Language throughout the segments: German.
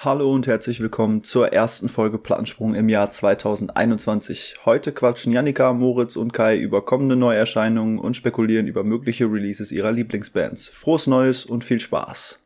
Hallo und herzlich willkommen zur ersten Folge Plattensprung im Jahr 2021. Heute quatschen Janika, Moritz und Kai über kommende Neuerscheinungen und spekulieren über mögliche Releases ihrer Lieblingsbands. Frohes Neues und viel Spaß!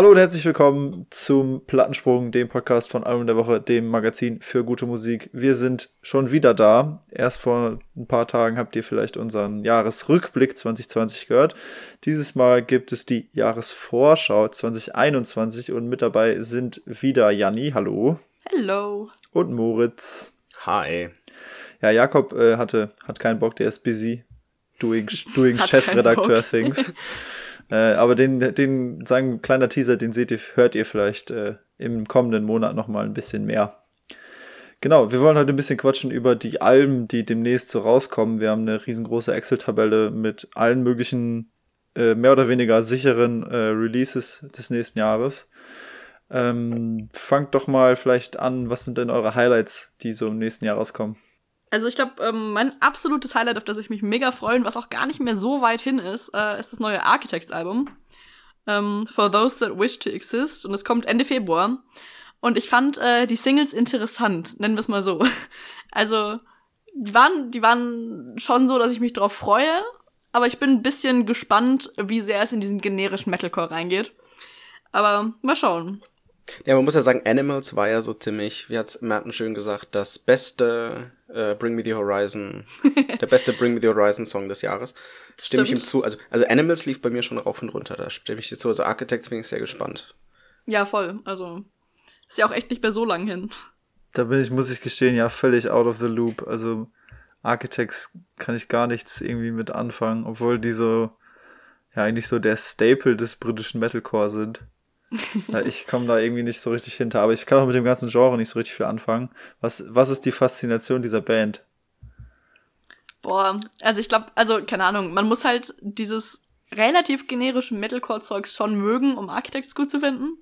Hallo und herzlich willkommen zum Plattensprung, dem Podcast von Album der Woche, dem Magazin für gute Musik. Wir sind schon wieder da. Erst vor ein paar Tagen habt ihr vielleicht unseren Jahresrückblick 2020 gehört. Dieses Mal gibt es die Jahresvorschau 2021 und mit dabei sind wieder Janni, hallo. Hallo. Und Moritz. Hi. Ja, Jakob äh, hatte, hat keinen Bock, der ist busy doing, doing Chefredakteur-Things. Äh, aber den, den, sagen, kleiner Teaser, den seht ihr, hört ihr vielleicht äh, im kommenden Monat nochmal ein bisschen mehr. Genau, wir wollen heute ein bisschen quatschen über die Alben, die demnächst so rauskommen. Wir haben eine riesengroße Excel-Tabelle mit allen möglichen äh, mehr oder weniger sicheren äh, Releases des nächsten Jahres. Ähm, fangt doch mal vielleicht an, was sind denn eure Highlights, die so im nächsten Jahr rauskommen? Also ich glaube, ähm, mein absolutes Highlight, auf das ich mich mega freue, was auch gar nicht mehr so weit hin ist, äh, ist das neue Architects-Album. Ähm, For Those That Wish to Exist. Und es kommt Ende Februar. Und ich fand äh, die Singles interessant, nennen wir es mal so. Also, die waren, die waren schon so, dass ich mich drauf freue, aber ich bin ein bisschen gespannt, wie sehr es in diesen generischen Metalcore reingeht. Aber mal schauen. Ja, man muss ja sagen, Animals war ja so ziemlich, wie hat's Merten schön gesagt, das beste äh, Bring Me the Horizon, der beste Bring Me the Horizon Song des Jahres. Stimme ich ihm zu. Also, also Animals lief bei mir schon rauf und runter, da stimme ich dir zu. Also Architects bin ich sehr gespannt. Ja, voll. Also ist ja auch echt nicht mehr so lang hin. Da bin ich, muss ich gestehen, ja völlig out of the loop. Also Architects kann ich gar nichts irgendwie mit anfangen, obwohl die so, ja eigentlich so der Staple des britischen Metalcore sind. ich komme da irgendwie nicht so richtig hinter, aber ich kann auch mit dem ganzen Genre nicht so richtig viel anfangen. Was, was ist die Faszination dieser Band? Boah, also ich glaube, also keine Ahnung, man muss halt dieses relativ generische Metalcore-Zeugs schon mögen, um Architects gut zu finden.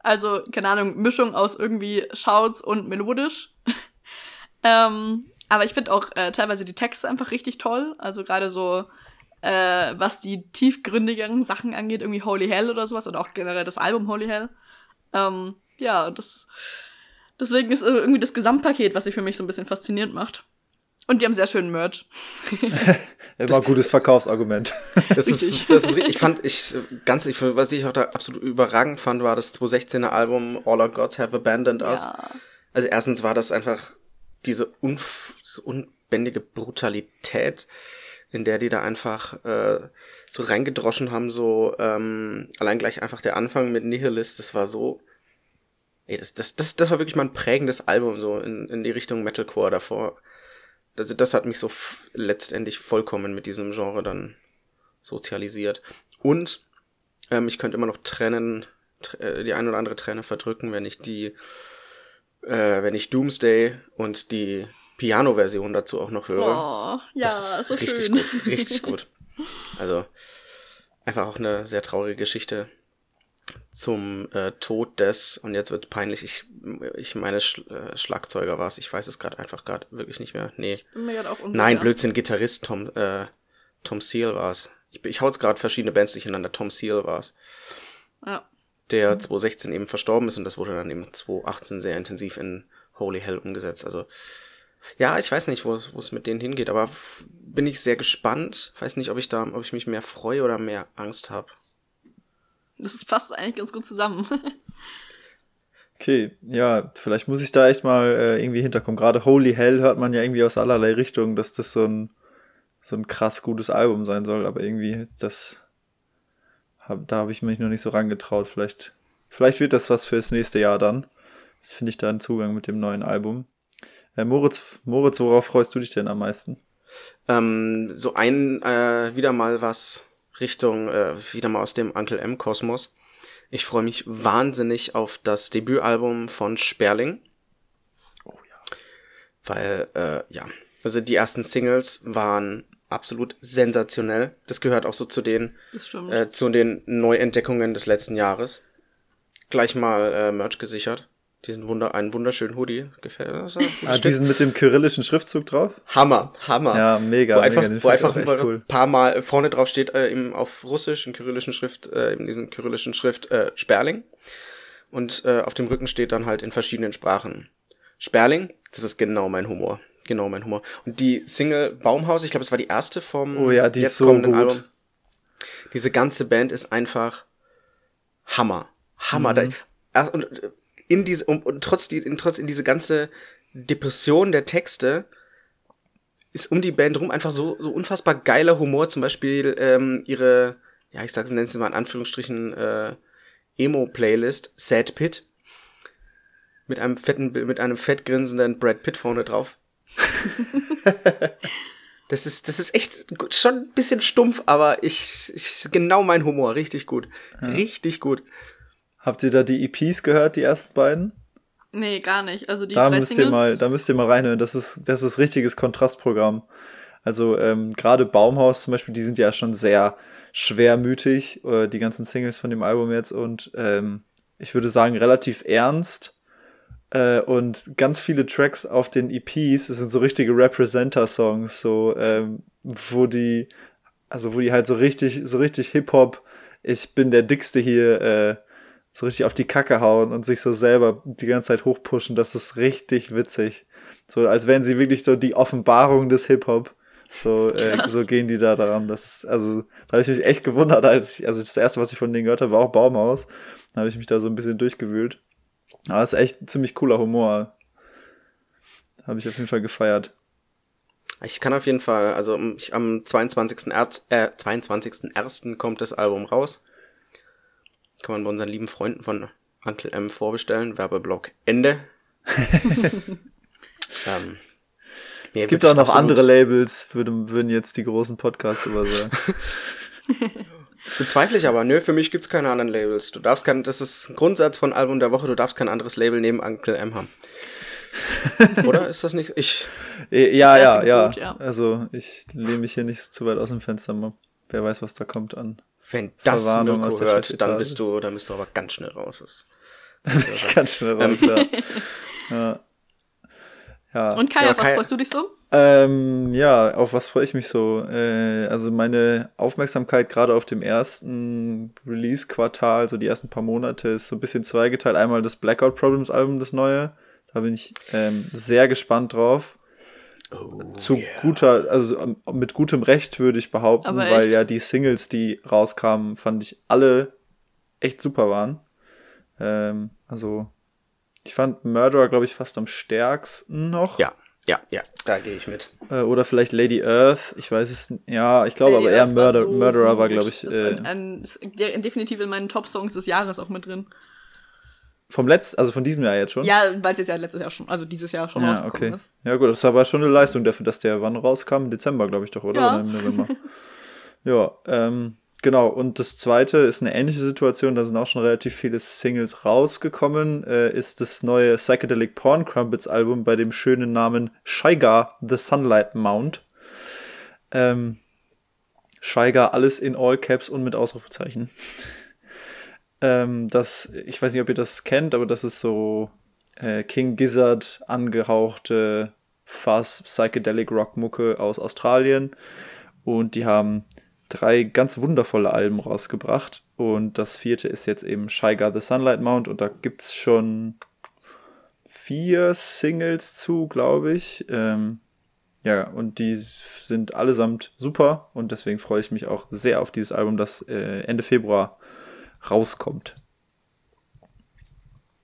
Also, keine Ahnung, Mischung aus irgendwie Shouts und melodisch. ähm, aber ich finde auch äh, teilweise die Texte einfach richtig toll. Also gerade so äh, was die tiefgründigeren Sachen angeht, irgendwie Holy Hell oder sowas, oder auch generell das Album Holy Hell. Ähm, ja, das. Deswegen ist irgendwie das Gesamtpaket, was sich für mich so ein bisschen faszinierend macht. Und die haben sehr schönen Merch. Immer ein gutes Verkaufsargument. Das ist, das ist, ich fand, ich, ganz, ich, was ich auch da absolut überragend fand, war das 2016er Album All Our Gods Have Abandoned Us. Ja. Also erstens war das einfach diese unf unbändige Brutalität, in der die da einfach äh, so reingedroschen haben, so ähm, allein gleich einfach der Anfang mit Nihilist, das war so. Ey, das, das, das, das war wirklich mal ein prägendes Album, so in, in die Richtung Metalcore davor. Das, das hat mich so letztendlich vollkommen mit diesem Genre dann sozialisiert. Und ähm, ich könnte immer noch trennen, äh, die ein oder andere Träne verdrücken, wenn ich die, äh, wenn ich Doomsday und die Piano-Version dazu auch noch höre. Oh, ja, das ist so richtig schön. gut, richtig gut. Also einfach auch eine sehr traurige Geschichte zum äh, Tod des und jetzt wird peinlich. Ich, ich meine Sch äh, Schlagzeuger war es. Ich weiß es gerade einfach gerade wirklich nicht mehr. Nee. Nein, Blödsinn. Gitarrist Tom äh, Tom Seal war es. Ich, ich hau jetzt gerade verschiedene Bands durcheinander. Tom Seal war es. Ja. Der 2016 eben verstorben ist und das wurde dann eben 2018 sehr intensiv in Holy Hell umgesetzt. Also ja, ich weiß nicht, wo es mit denen hingeht, aber bin ich sehr gespannt. Weiß nicht, ob ich da, ob ich mich mehr freue oder mehr Angst habe. Das passt eigentlich ganz gut zusammen. okay, ja, vielleicht muss ich da echt mal äh, irgendwie hinterkommen. Gerade Holy Hell hört man ja irgendwie aus allerlei Richtungen, dass das so ein, so ein krass gutes Album sein soll, aber irgendwie das, hab, da habe ich mich noch nicht so rangetraut. Vielleicht, vielleicht wird das was fürs nächste Jahr dann. Finde ich da einen Zugang mit dem neuen Album. Äh, Moritz, Moritz, worauf freust du dich denn am meisten? Ähm, so ein, äh, wieder mal was Richtung, äh, wieder mal aus dem Uncle M Kosmos. Ich freue mich wahnsinnig auf das Debütalbum von Sperling. Oh ja. Weil, äh, ja, also die ersten Singles waren absolut sensationell. Das gehört auch so zu den, äh, zu den Neuentdeckungen des letzten Jahres. Gleich mal äh, Merch gesichert. Diesen Wunder, einen wunderschönen Hoodie. Gefällt mir. das ist ein Ah, Stück. diesen mit dem kyrillischen Schriftzug drauf? Hammer, Hammer. Ja, mega, wo einfach, mega, wo einfach mal cool. ein paar Mal vorne drauf steht, äh, im, auf Russisch, in kyrillischen Schrift, äh, in diesem kyrillischen Schrift, äh, Sperling. Und äh, auf dem Rücken steht dann halt in verschiedenen Sprachen Sperling. Das ist genau mein Humor. Genau mein Humor. Und die Single Baumhaus, ich glaube, es war die erste vom Oh ja, die ist jetzt so kommenden gut. Album. Diese ganze Band ist einfach Hammer. Hammer. Mhm. Da, äh, und äh, in diese, und, und trotz, die, in, trotz in diese ganze Depression der Texte ist um die Band rum einfach so, so unfassbar geiler Humor. Zum Beispiel ähm, ihre, ja, ich sag's, nennen sie mal in Anführungsstrichen, äh, Emo-Playlist, Sad Pit. Mit einem fetten, mit einem fett grinsenden Brad Pitt vorne drauf. das ist, das ist echt schon ein bisschen stumpf, aber ich, ich genau mein Humor, richtig gut. Richtig gut. Habt ihr da die EPs gehört, die ersten beiden? nee, gar nicht. Also die da müsst ihr Singles. mal, da müsst ihr mal reinhören. Das ist, das ist richtiges Kontrastprogramm. Also ähm, gerade Baumhaus zum Beispiel, die sind ja schon sehr schwermütig, äh, die ganzen Singles von dem Album jetzt und ähm, ich würde sagen relativ ernst. Äh, und ganz viele Tracks auf den EPs, das sind so richtige Representer-Songs, so ähm, wo die, also wo die halt so richtig, so richtig Hip-Hop, ich bin der Dickste hier, äh, so richtig auf die Kacke hauen und sich so selber die ganze Zeit hochpushen, das ist richtig witzig. So, als wären sie wirklich so die Offenbarung des Hip-Hop. So, äh, so gehen die da daran. Das ist, also, da habe ich mich echt gewundert, als ich, also das erste, was ich von denen gehört habe, war auch Baumhaus. Da habe ich mich da so ein bisschen durchgewühlt. Aber es ist echt ein ziemlich cooler Humor. Habe ich auf jeden Fall gefeiert. Ich kann auf jeden Fall, also ich, am 22. Erz, äh, 22.01. kommt das Album raus. Kann man bei unseren lieben Freunden von Uncle M vorbestellen. Werbeblock Ende. ähm, nee, Gibt auch noch andere Labels, würden, würden jetzt die großen Podcasts über sagen. Bezweifle ich aber. Nö, für mich gibt's keine anderen Labels. Du darfst kein, das ist ein Grundsatz von Album der Woche, du darfst kein anderes Label neben Uncle M haben. Oder ist das nicht? Ich, Ja, ja, erste ja, Gebot, ja. Also ich lehne mich hier nicht zu weit aus dem Fenster. mal. Wer weiß, was da kommt an. Wenn das Verwarnung Mirko hört, dann bist du, dann bist du aber ganz schnell raus. Das- Ich kann schnell raus, ja. ja. Ja. Und Kai, Ja, auf was Kai- freust du dich so? Ähm, ja, auf was freue ich mich so? Äh, also meine Aufmerksamkeit gerade auf dem ersten Release-Quartal, so die ersten paar Monate, ist so ein bisschen zweigeteilt. Einmal das Blackout Problems Album, das neue. Da bin ich ähm, sehr gespannt drauf. Zu guter, also ähm, mit gutem Recht würde ich behaupten, weil ja die Singles, die rauskamen, fand ich alle echt super waren. Ähm, also ich fand Murderer, glaube ich, fast am stärksten noch. Ja, ja, ja, da gehe ich mit. Äh, oder vielleicht Lady Earth. Ich weiß es n- Ja, ich glaube Lady aber eher war Murder, so Murderer war, gut. glaube ich, Das äh, ist ein, ein, definitiv in meinen Top-Songs des Jahres auch mit drin. Vom letzten, also von diesem Jahr jetzt schon. Ja, weil es jetzt ja letztes Jahr schon, also dieses Jahr schon ja rausgekommen okay. ist. Ja, gut, das ist aber schon eine Leistung dafür, dass der wann rauskam? Im Dezember, glaube ich doch, oder? Ja. Oder im November. ja, ähm, genau. Und das zweite ist eine ähnliche Situation, da sind auch schon relativ viele Singles rausgekommen, äh, ist das neue Psychedelic Porn Crumpets Album bei dem schönen Namen Shigar The Sunlight Mount. Ähm, Shigar, alles in All Caps und mit Ausrufezeichen. Ähm, das, ich weiß nicht, ob ihr das kennt, aber das ist so äh, King Gizzard angehauchte Fuzz Psychedelic Rock Mucke aus Australien. Und die haben drei ganz wundervolle Alben rausgebracht. Und das vierte ist jetzt eben Shigar the Sunlight Mount. Und da gibt's schon vier Singles zu, glaube ich. Ähm, ja, und die sind allesamt super. Und deswegen freue ich mich auch sehr auf dieses Album, das äh, Ende Februar rauskommt.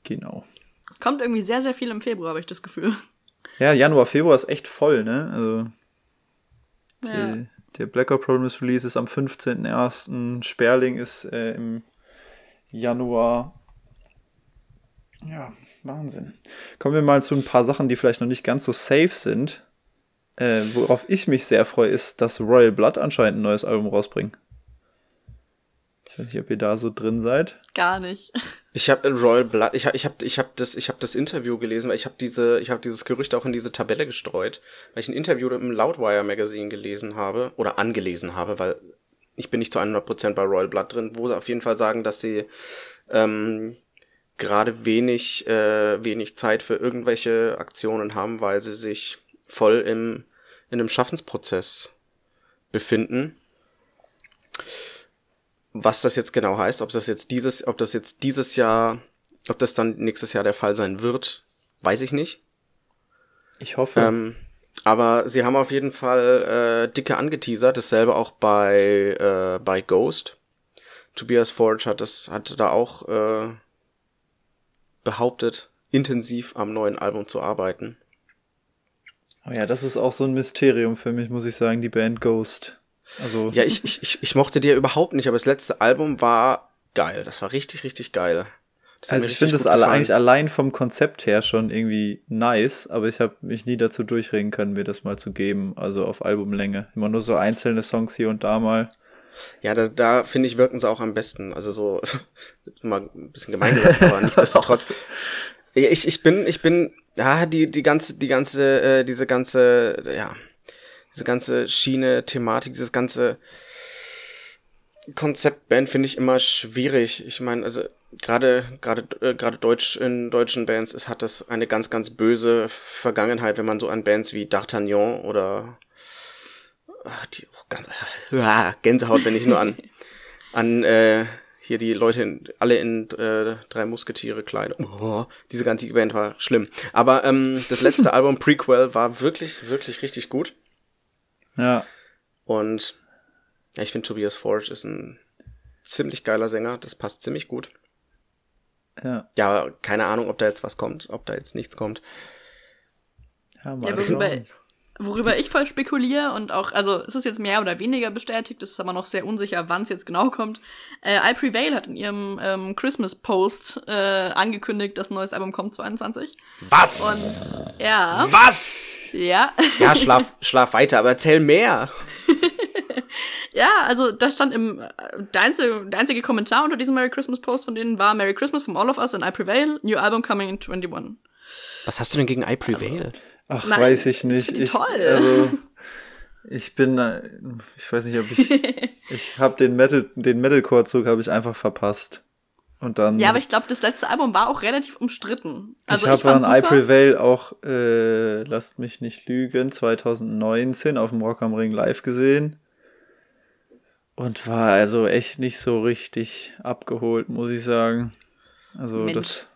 Genau. Es kommt irgendwie sehr, sehr viel im Februar, habe ich das Gefühl. Ja, Januar, Februar ist echt voll, ne? Also Ja. die, der Blackout Problems Release ist am 15.01. Sperling ist äh, im Januar. Ja, Wahnsinn. Kommen wir mal zu ein paar Sachen, die vielleicht noch nicht ganz so safe sind. Äh, worauf ich mich sehr freue, ist, dass Royal Blood anscheinend ein neues Album rausbringen. Ich weiß nicht, ob ihr da so drin seid. Gar nicht. Ich habe Royal Blood, ich habe ich hab, ich hab das, ich hab das Interview gelesen, weil ich habe diese, ich habe dieses Gerücht auch in diese Tabelle gestreut, weil ich ein Interview im Loudwire Magazine gelesen habe oder angelesen habe, weil ich bin nicht zu 100% bei Royal Blood drin, wo sie auf jeden Fall sagen, dass sie ähm, gerade wenig, äh, wenig Zeit für irgendwelche Aktionen haben, weil sie sich voll im, in einem Schaffensprozess befinden was das jetzt genau heißt, ob das jetzt dieses, ob das jetzt dieses Jahr, ob das dann nächstes Jahr der Fall sein wird, weiß ich nicht. Ich hoffe. Ähm, aber sie haben auf jeden Fall äh, dicke angeteasert, dasselbe auch bei, äh, bei Ghost. Tobias Forge hat das, hat da auch äh, behauptet, intensiv am neuen Album zu arbeiten. Oh ja, das ist auch so ein Mysterium für mich, muss ich sagen, die Band Ghost. Also ja, ich, ich, ich, ich mochte dir überhaupt nicht, aber das letzte Album war geil. Das war richtig, richtig geil. also ich finde es alle, eigentlich allein vom Konzept her schon irgendwie nice, aber ich habe mich nie dazu durchringen können, mir das mal zu geben. Also auf Albumlänge. Immer nur so einzelne Songs hier und da mal. Ja, da, da finde ich, wirken sie auch am besten. Also so, mal ein bisschen gemein gesagt, aber nichtsdestotrotz. ich, ich bin, ich bin, ja, die, die ganze, die ganze, äh, diese ganze, ja, diese ganze Schiene, Thematik, dieses ganze Konzeptband finde ich immer schwierig. Ich meine, also gerade gerade äh, gerade Deutsch in deutschen Bands ist hat das eine ganz ganz böse Vergangenheit, wenn man so an Bands wie D'Artagnan oder ach, die oh, ganz, ah, Gänsehaut, wenn ich nur an an äh, hier die Leute in, alle in äh, drei Musketiere Kleidung. Oh, diese ganze Band war schlimm. Aber ähm, das letzte Album Prequel war wirklich wirklich richtig gut. Ja. Und ja, ich finde Tobias Forge ist ein ziemlich geiler Sänger, das passt ziemlich gut. Ja. Ja, keine Ahnung, ob da jetzt was kommt, ob da jetzt nichts kommt. Ja, mal ja, worüber, worüber ich voll spekuliere und auch, also es ist jetzt mehr oder weniger bestätigt, es ist aber noch sehr unsicher, wann es jetzt genau kommt. Äh, I Prevail hat in ihrem ähm, Christmas Post äh, angekündigt, dass ein neues Album kommt 22. Was? Und ja. Was? Ja. Ja, schlaf, schlaf weiter, aber erzähl mehr. ja, also da stand im der einzige, der einzige Kommentar unter diesem Merry Christmas Post von denen war Merry Christmas from all of us and I Prevail, new album coming in 21. Was hast du denn gegen I Prevail? Ach, Nein, weiß ich nicht. Ich, toll. Also, ich bin, ich weiß nicht, ob ich, ich habe den Metal, den Metalcore-Zug habe ich einfach verpasst. Und dann. Ja, aber ich glaube, das letzte Album war auch relativ umstritten. Also ich habe an I Prevail auch, äh, lasst mich nicht lügen, 2019 auf dem Rock am Ring live gesehen. Und war also echt nicht so richtig abgeholt, muss ich sagen. Also Mensch. das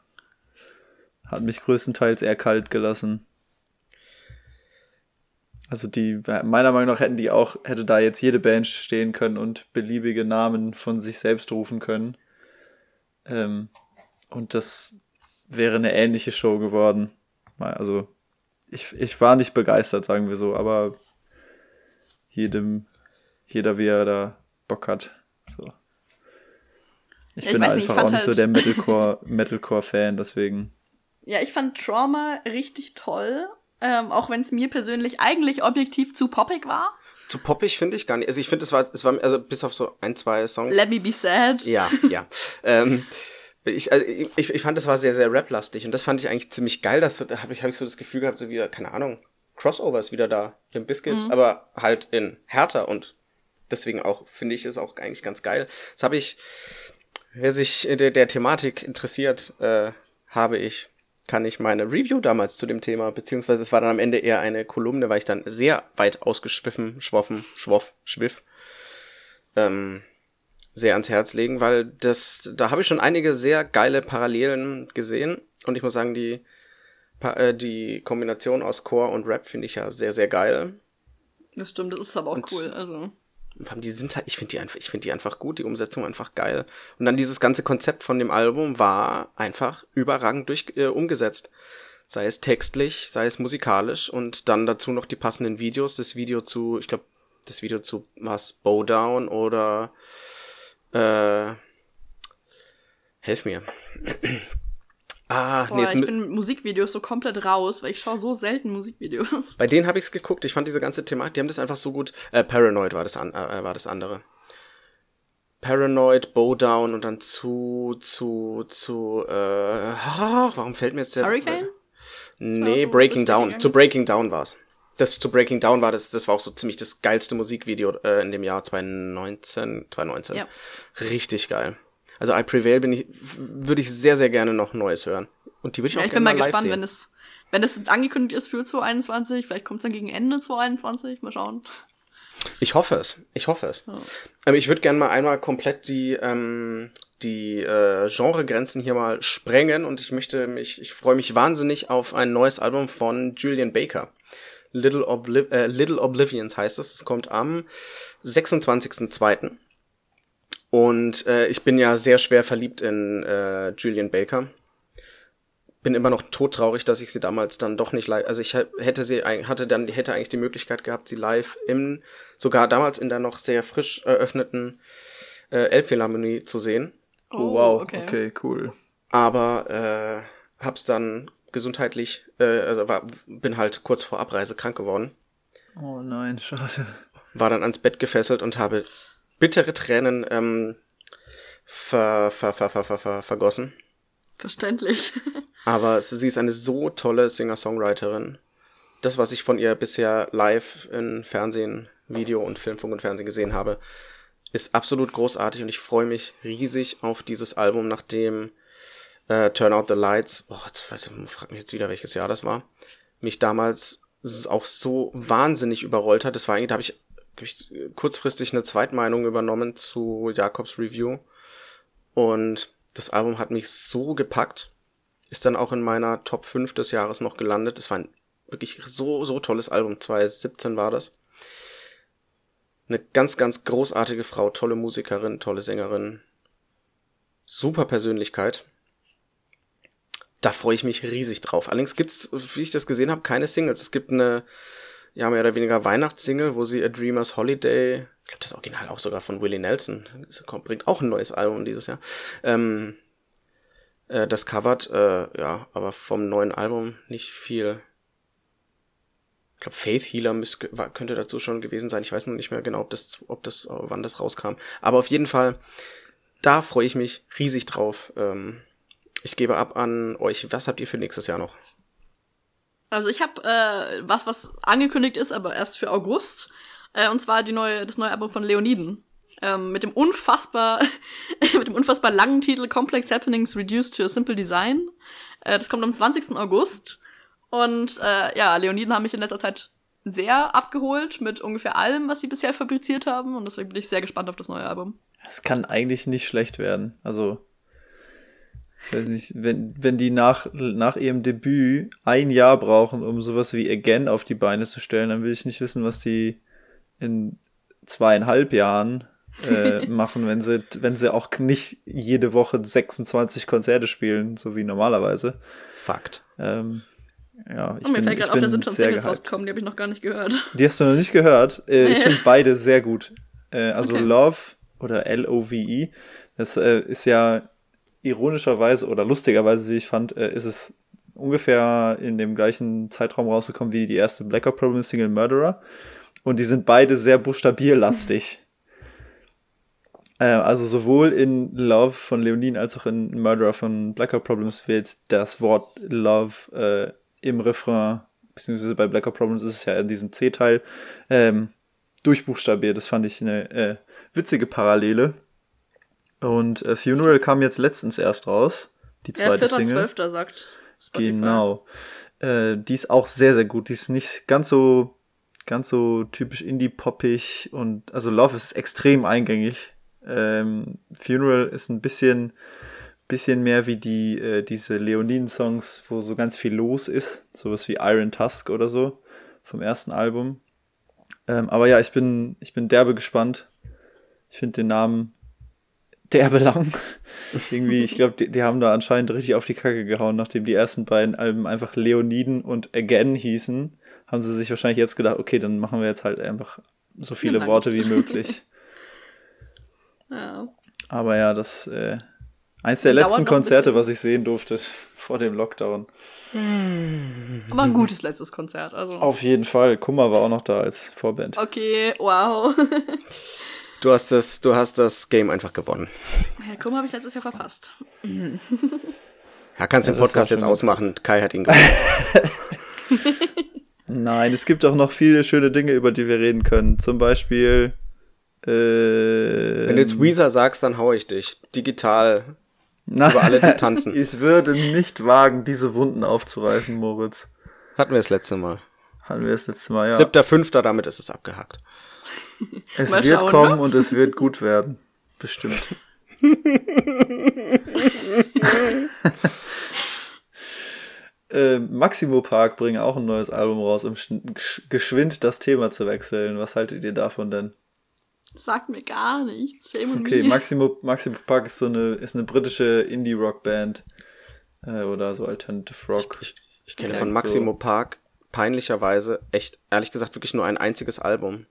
hat mich größtenteils eher kalt gelassen. Also die, meiner Meinung nach hätten die auch, hätte da jetzt jede Band stehen können und beliebige Namen von sich selbst rufen können. Ähm, und das wäre eine ähnliche Show geworden. Also, ich, ich war nicht begeistert, sagen wir so, aber jedem, jeder, wie er da Bock hat. So. Ich ja, bin ich einfach nicht, auch nicht so halt der Metalcore, Metalcore-Fan, deswegen. Ja, ich fand Trauma richtig toll, ähm, auch wenn es mir persönlich eigentlich objektiv zu poppig war. Zu poppig finde ich gar nicht. Also ich finde, es war, es war, also bis auf so ein, zwei Songs. Let me be sad. Ja, ja. ähm, ich, also ich, ich fand, es war sehr, sehr rap-lastig und das fand ich eigentlich ziemlich geil. Das da habe ich, hab ich so das Gefühl gehabt, so wieder, keine Ahnung, Crossover ist wieder da, im Biscuit, mhm. aber halt in härter und deswegen auch, finde ich es auch eigentlich ganz geil. Das habe ich, wer sich der, der Thematik interessiert, äh, habe ich kann ich meine Review damals zu dem Thema, beziehungsweise es war dann am Ende eher eine Kolumne, weil ich dann sehr weit ausgeschwiffen, schwoffen, schwoff, schwiff, ähm, sehr ans Herz legen, weil das, da habe ich schon einige sehr geile Parallelen gesehen und ich muss sagen, die, äh, die Kombination aus Core und Rap finde ich ja sehr, sehr geil. Das stimmt, das ist aber auch und cool, also die sind halt, ich finde die einfach, ich finde die einfach gut, die Umsetzung einfach geil. Und dann dieses ganze Konzept von dem Album war einfach überragend durch, äh, umgesetzt. Sei es textlich, sei es musikalisch und dann dazu noch die passenden Videos. Das Video zu, ich glaube, das Video zu was Bowdown oder äh, helf mir. Ah, Boah, nee, ich bin mit Musikvideos so komplett raus, weil ich schaue so selten Musikvideos. Bei denen habe ich's geguckt. Ich fand diese ganze Thematik, die haben das einfach so gut. Äh, Paranoid war das, an, äh, war das andere. Paranoid, Bowdown und dann zu, zu, zu, äh, warum fällt mir jetzt der... Hurricane? Nee, so, Breaking Down. Zu Breaking Down war's. Das zu Breaking Down war das, das war auch so ziemlich das geilste Musikvideo äh, in dem Jahr 2019, 2019. Ja. Richtig geil. Also I Prevail bin ich, würde ich sehr, sehr gerne noch Neues hören. Und die würde ich ja, auch ich gerne mal, mal gespannt, sehen. wenn es, wenn es angekündigt ist für 2021, vielleicht kommt es dann gegen Ende 2021, mal schauen. Ich hoffe es. Ich hoffe es. Ja. Aber ich würde gerne mal einmal komplett die, ähm, die äh, Genregrenzen hier mal sprengen und ich möchte mich, ich freue mich wahnsinnig auf ein neues Album von Julian Baker. Little, Obli äh, Little Oblivions heißt es. Es kommt am 26.02. Und äh, ich bin ja sehr schwer verliebt in äh, Julian Baker bin immer noch todtraurig, dass ich sie damals dann doch nicht live, also ich hätte sie, hatte dann, hätte eigentlich die Möglichkeit gehabt, sie live im, sogar damals in der noch sehr frisch eröffneten äh, Elbphilharmonie zu sehen. Oh, wow, okay. okay, cool. Aber äh, hab's dann gesundheitlich, äh, also war, bin halt kurz vor Abreise krank geworden. Oh nein, schade. War dann ans Bett gefesselt und habe bittere Tränen ähm, ver, ver, ver, ver, ver, ver, vergossen. Verständlich. Aber sie ist eine so tolle Singer-Songwriterin. Das, was ich von ihr bisher live in Fernsehen, Video und Filmfunk und Fernsehen gesehen habe, ist absolut großartig und ich freue mich riesig auf dieses Album, nachdem äh, Turn Out the Lights, oh, jetzt weiß ich, frag mich jetzt wieder, welches Jahr das war, mich damals auch so wahnsinnig überrollt hat. Das war eigentlich, da habe ich, hab ich kurzfristig eine Zweitmeinung übernommen zu Jakobs Review und das Album hat mich so gepackt, ist dann auch in meiner Top 5 des Jahres noch gelandet. Es war ein wirklich so, so tolles Album. 2017 war das. Eine ganz, ganz großartige Frau, tolle Musikerin, tolle Sängerin, super Persönlichkeit. Da freue ich mich riesig drauf. Allerdings gibt's, wie ich das gesehen habe, keine Singles. Es gibt eine, ja, mehr oder weniger Weihnachtssingle, wo sie A Dreamer's Holiday, ich glaube, das Original auch sogar von Willie Nelson, das bringt auch ein neues Album dieses Jahr, ähm, äh, das covert, äh, ja, aber vom neuen Album nicht viel. Ich glaube, Faith Healer müsste, könnte dazu schon gewesen sein. Ich weiß noch nicht mehr genau, ob das, ob das, wann das rauskam. Aber auf jeden Fall, da freue ich mich riesig drauf. Ähm, ich gebe ab an euch. Was habt ihr für nächstes Jahr noch? Also ich habe äh, was, was angekündigt ist, aber erst für August. Äh, und zwar die neue, das neue Album von Leoniden ähm, mit dem unfassbar, mit dem unfassbar langen Titel Complex Happenings Reduced to a Simple Design. Äh, das kommt am 20. August. Und äh, ja, Leoniden haben mich in letzter Zeit sehr abgeholt mit ungefähr allem, was sie bisher fabriziert haben. Und deswegen bin ich sehr gespannt auf das neue Album. Es kann eigentlich nicht schlecht werden. Also, weiß nicht, wenn, wenn die nach, nach ihrem Debüt ein Jahr brauchen, um sowas wie Again auf die Beine zu stellen, dann will ich nicht wissen, was die in zweieinhalb Jahren äh, machen, wenn sie, wenn sie auch nicht jede Woche 26 Konzerte spielen, so wie normalerweise. Fakt. Ähm, ja, ich Und mir bin, fällt gerade auf, da sind schon Singles rausgekommen, die habe ich noch gar nicht gehört. Die hast du noch nicht gehört? Äh, nee. Ich finde beide sehr gut. Äh, also okay. Love oder L-O-V-E, das äh, ist ja ironischerweise oder lustigerweise, wie ich fand, äh, ist es ungefähr in dem gleichen Zeitraum rausgekommen wie die erste Black Problem Single Murderer. Und die sind beide sehr buchstabierlastig. Äh, also sowohl in Love von Leonin als auch in Murderer von Blackout Problems wird das Wort Love äh, im Refrain, beziehungsweise bei Blackout Problems ist es ja in diesem C-Teil, ähm, durchbuchstabiert. Das fand ich eine äh, witzige Parallele. Und äh, Funeral kam jetzt letztens erst raus. Die zweite ja, 4. Single. 12. sagt Spotify. Genau. Äh, die ist auch sehr, sehr gut. Die ist nicht ganz so ganz so typisch indie-poppig und also Love ist extrem eingängig. Ähm, Funeral ist ein bisschen, bisschen mehr wie die, äh, diese Leoniden-Songs, wo so ganz viel los ist. Sowas wie Iron Tusk oder so vom ersten Album. Ähm, aber ja, ich bin, ich bin derbe gespannt. Ich finde den Namen derbe lang. Irgendwie, ich glaube, die, die, haben da anscheinend richtig auf die Kacke gehauen, nachdem die ersten beiden Alben einfach Leoniden und Again hießen. Haben sie sich wahrscheinlich jetzt gedacht, okay, dann machen wir jetzt halt einfach so viele Worte wie möglich. Ja. Aber ja, das äh, eins der letzten Konzerte, was ich sehen durfte vor dem Lockdown. Aber ein gutes letztes Konzert, also. Auf jeden Fall. Kummer war auch noch da als Vorband. Okay, wow. Du hast das, du hast das Game einfach gewonnen. Ja, guck mal, habe ich letztes Jahr verpasst. Ja, kannst ja, den Podcast jetzt ausmachen. Kai hat ihn gewonnen. Nein, es gibt auch noch viele schöne Dinge, über die wir reden können. Zum Beispiel. Äh, Wenn du jetzt Weezer sagst, dann hau ich dich. Digital. Na, über alle Distanzen. ich würde nicht wagen, diese Wunden aufzureißen, Moritz. Hatten wir das letzte Mal. Hatten wir das letzte Mal, ja. Siebter, fünfter, damit ist es abgehakt. Es Mal wird schauen, kommen ne? und es wird gut werden. Bestimmt. äh, Maximo Park bringen auch ein neues Album raus, um geschwind das Thema zu wechseln. Was haltet ihr davon denn? Sagt mir gar nichts. okay, Maximo, Maximo Park ist so eine, ist eine britische Indie-Rock-Band. Äh, oder so Alternative Rock. Ich, ich, ich kenne von Maximo so. Park peinlicherweise echt, ehrlich gesagt, wirklich nur ein einziges Album.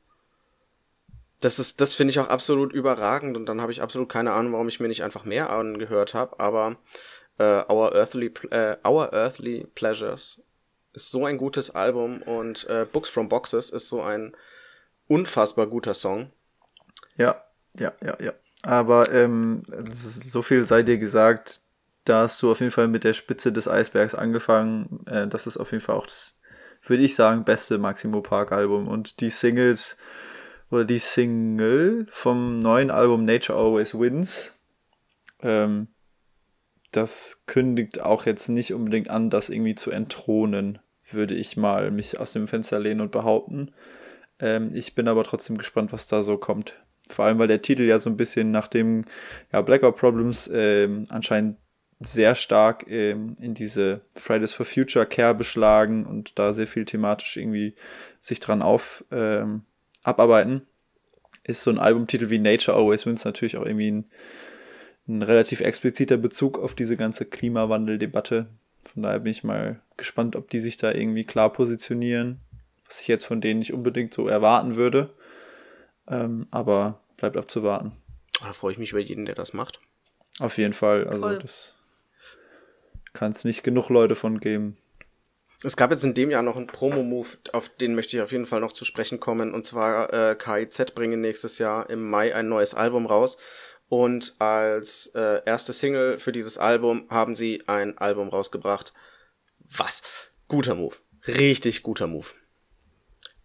Das ist, das finde ich auch absolut überragend und dann habe ich absolut keine Ahnung, warum ich mir nicht einfach mehr angehört habe, aber äh, Our, Earthly, äh, Our Earthly Pleasures ist so ein gutes Album und äh, Books from Boxes ist so ein unfassbar guter Song. Ja, ja, ja, ja. Aber ähm, so viel sei dir gesagt, da hast du auf jeden Fall mit der Spitze des Eisbergs angefangen. Äh, das ist auf jeden Fall auch das, würde ich sagen, beste Maximo Park Album. Und die Singles oder die Single vom neuen Album Nature Always Wins, ähm, das kündigt auch jetzt nicht unbedingt an, das irgendwie zu entthronen, würde ich mal mich aus dem Fenster lehnen und behaupten. Ähm, ich bin aber trotzdem gespannt, was da so kommt. Vor allem, weil der Titel ja so ein bisschen nach dem ja, Blackout Problems ähm, anscheinend sehr stark ähm, in diese Fridays for Future Care beschlagen und da sehr viel thematisch irgendwie sich dran auf ähm, abarbeiten, ist so ein Albumtitel wie Nature Always Wins natürlich auch irgendwie ein, ein relativ expliziter Bezug auf diese ganze Klimawandeldebatte. Von daher bin ich mal gespannt, ob die sich da irgendwie klar positionieren, was ich jetzt von denen nicht unbedingt so erwarten würde. Ähm, aber bleibt abzuwarten. Da freue ich mich über jeden, der das macht. Auf jeden Fall. Also Voll. das kann es nicht genug Leute von geben. Es gab jetzt in dem Jahr noch einen Promo-Move, auf den möchte ich auf jeden Fall noch zu sprechen kommen. Und zwar äh, KIZ bringen nächstes Jahr im Mai ein neues Album raus. Und als äh, erste Single für dieses Album haben sie ein Album rausgebracht. Was? Guter Move. Richtig guter Move.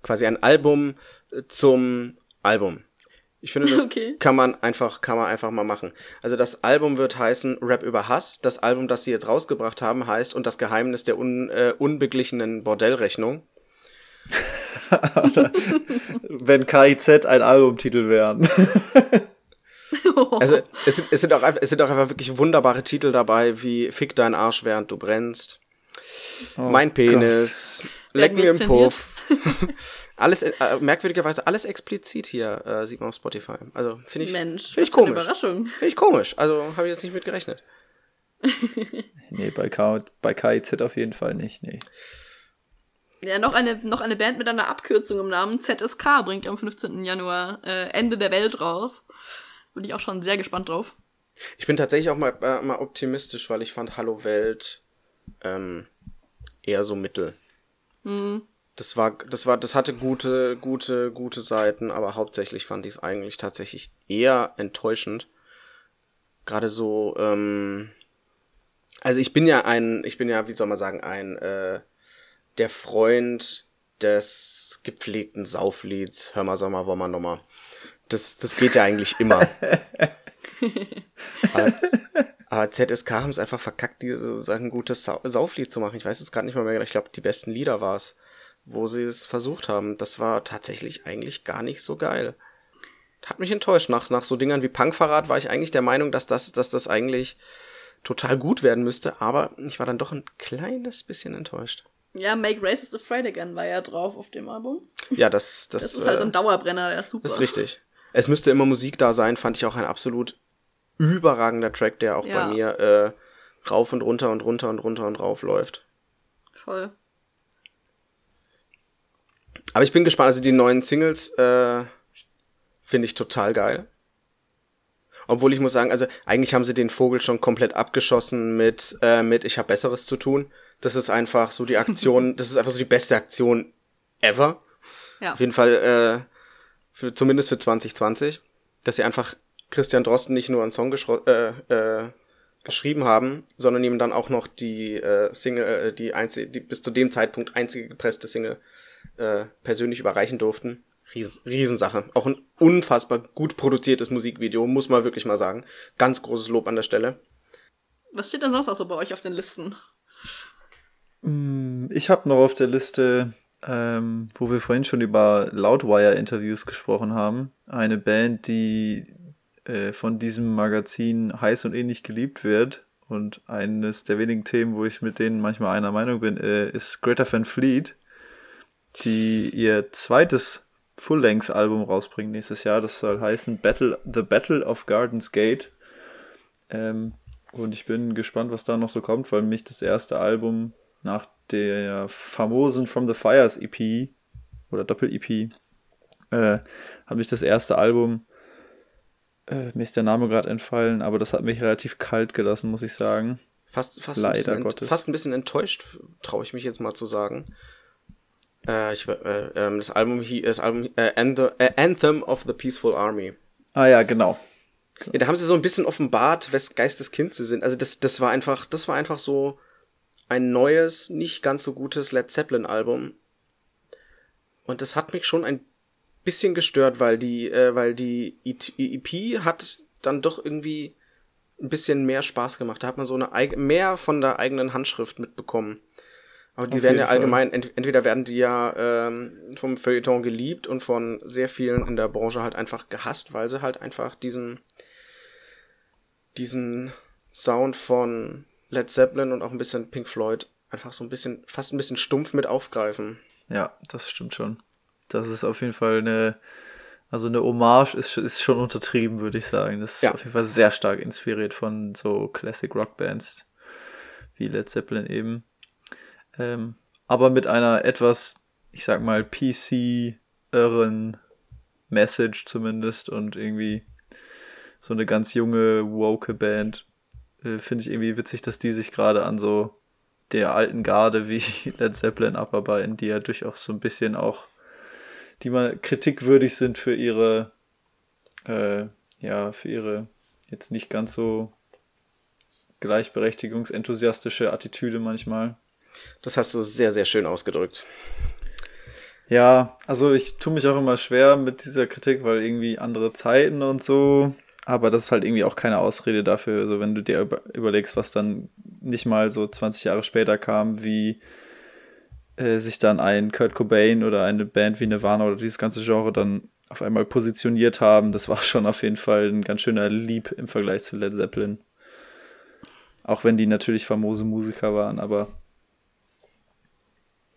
Quasi ein Album zum Album. Ich finde, das okay. kann man einfach, kann man einfach mal machen. Also das Album wird heißen Rap über Hass. Das Album, das sie jetzt rausgebracht haben, heißt Und das Geheimnis der un, äh, unbeglichenen Bordellrechnung. Wenn KIZ ein Albumtitel wären. also es sind, es, sind auch, es sind auch einfach wirklich wunderbare Titel dabei, wie Fick dein Arsch, während du brennst. Oh mein Penis. Gott. Leck mir im Puff. alles, äh, merkwürdigerweise alles explizit hier, äh, sieht man auf Spotify. Also finde ich, Mensch, find ich komisch. Überraschung. Finde ich komisch. Also habe ich jetzt nicht mit gerechnet. nee, bei, K bei KIZ auf jeden Fall nicht, nee. Ja, noch eine, noch eine Band mit einer Abkürzung im Namen ZSK bringt am 15. Januar äh, Ende der Welt raus. Bin ich auch schon sehr gespannt drauf. Ich bin tatsächlich auch mal, äh, mal optimistisch, weil ich fand Hallo Welt ähm, eher so mittel. Mhm das war, das war, das hatte gute, gute, gute Seiten, aber hauptsächlich fand ich es eigentlich tatsächlich eher enttäuschend. Gerade so, ähm, also ich bin ja ein, ich bin ja, wie soll man sagen, ein, äh, der Freund des gepflegten Sauflieds, hör mal, sag mal, wollen wir nochmal. Das, das geht ja eigentlich immer. aber, aber ZSK haben es einfach verkackt, diese, ein gutes Sauflied zu machen. Ich weiß jetzt gerade nicht mal mehr, ich glaube, die besten Lieder war es wo sie es versucht haben. Das war tatsächlich eigentlich gar nicht so geil. Hat mich enttäuscht. Nach, nach so Dingern wie Punkverrat war ich eigentlich der Meinung, dass das, dass das eigentlich total gut werden müsste, aber ich war dann doch ein kleines bisschen enttäuscht. Ja, Make Races Afraid Again war ja drauf auf dem Album. Ja, das, das, das ist halt so ein äh, Dauerbrenner, der ist super. Ist richtig. Es müsste immer Musik da sein, fand ich auch ein absolut überragender Track, der auch ja. bei mir äh, rauf und runter und runter und runter und rauf läuft. Voll. Aber ich bin gespannt. Also die neuen Singles äh, finde ich total geil. Obwohl ich muss sagen, also eigentlich haben sie den Vogel schon komplett abgeschossen mit, äh, mit Ich habe Besseres zu tun. Das ist einfach so die Aktion, das ist einfach so die beste Aktion ever. Ja. Auf jeden Fall, äh, für, zumindest für 2020. dass sie einfach Christian Drosten nicht nur einen Song äh, äh, geschrieben haben, sondern ihm dann auch noch die äh, Single, äh, die, einzige, die bis zu dem Zeitpunkt einzige gepresste Single äh, persönlich überreichen durften. Ries Riesensache. Auch ein unfassbar gut produziertes Musikvideo, muss man wirklich mal sagen. Ganz großes Lob an der Stelle. Was steht denn sonst auch so bei euch auf den Listen? Mm, ich habe noch auf der Liste, ähm, wo wir vorhin schon über Loudwire-Interviews gesprochen haben, eine Band, die äh, von diesem Magazin heiß und ähnlich geliebt wird. Und eines der wenigen Themen, wo ich mit denen manchmal einer Meinung bin, äh, ist Greta Van Fleet, die ihr zweites Full-Length-Album rausbringen nächstes Jahr. Das soll heißen Battle, The Battle of Gardens Gate. Ähm, und ich bin gespannt, was da noch so kommt, weil mich das erste Album nach der famosen From the Fires EP oder Doppel-EP äh, hat mich das erste Album äh, mir ist der Name gerade entfallen, aber das hat mich relativ kalt gelassen, muss ich sagen. Fast, fast, Leider ein, bisschen, fast ein bisschen enttäuscht, traue ich mich jetzt mal zu sagen. Äh, ich, äh, ähm, das Album, das Album äh, Anthem, äh, Anthem of the Peaceful Army. Ah ja, genau. Ja, da haben sie so ein bisschen offenbart, wes Geisteskind sie sind. Also das, das war einfach, das war einfach so ein neues, nicht ganz so gutes Led Zeppelin Album. Und das hat mich schon ein bisschen gestört, weil die, äh, weil die EP hat dann doch irgendwie ein bisschen mehr Spaß gemacht. Da hat man so eine mehr von der eigenen Handschrift mitbekommen. Aber die Auf werden ja allgemein, ent entweder werden die ja ähm, vom Feuilleton geliebt und von sehr vielen in der Branche halt einfach gehasst, weil sie halt einfach diesen, diesen Sound von Led Zeppelin und auch ein bisschen Pink Floyd einfach so ein bisschen, fast ein bisschen stumpf mit aufgreifen. Ja, das stimmt schon. Das ist auf jeden Fall eine, also eine Hommage ist, ist schon untertrieben, würde ich sagen. Das ist ja. auf jeden Fall sehr stark inspiriert von so Classic Rock Bands wie Led Zeppelin eben. Ähm, aber mit einer etwas, ich sag mal, PC-irren Message zumindest und irgendwie so eine ganz junge, woke Band. Äh, Finde ich irgendwie witzig, dass die sich gerade an so der alten Garde wie Led Zeppelin abarbeiten, die ja durchaus so ein bisschen auch die mal kritikwürdig sind für ihre, äh, ja, für ihre jetzt nicht ganz so gleichberechtigungsenthusiastische Attitüde manchmal. Das hast du sehr, sehr schön ausgedrückt. Ja, also ich tue mich auch immer schwer mit dieser Kritik, weil irgendwie andere Zeiten und so. Aber das ist halt irgendwie auch keine Ausrede dafür. Also wenn du dir überlegst, was dann nicht mal so 20 Jahre später kam, wie äh, sich dann ein Kurt Cobain oder eine Band wie Nirvana oder dieses ganze Genre dann auf einmal positioniert haben, das war schon auf jeden Fall ein ganz schöner Lieb im Vergleich zu Led Zeppelin. Auch wenn die natürlich famose Musiker waren, aber.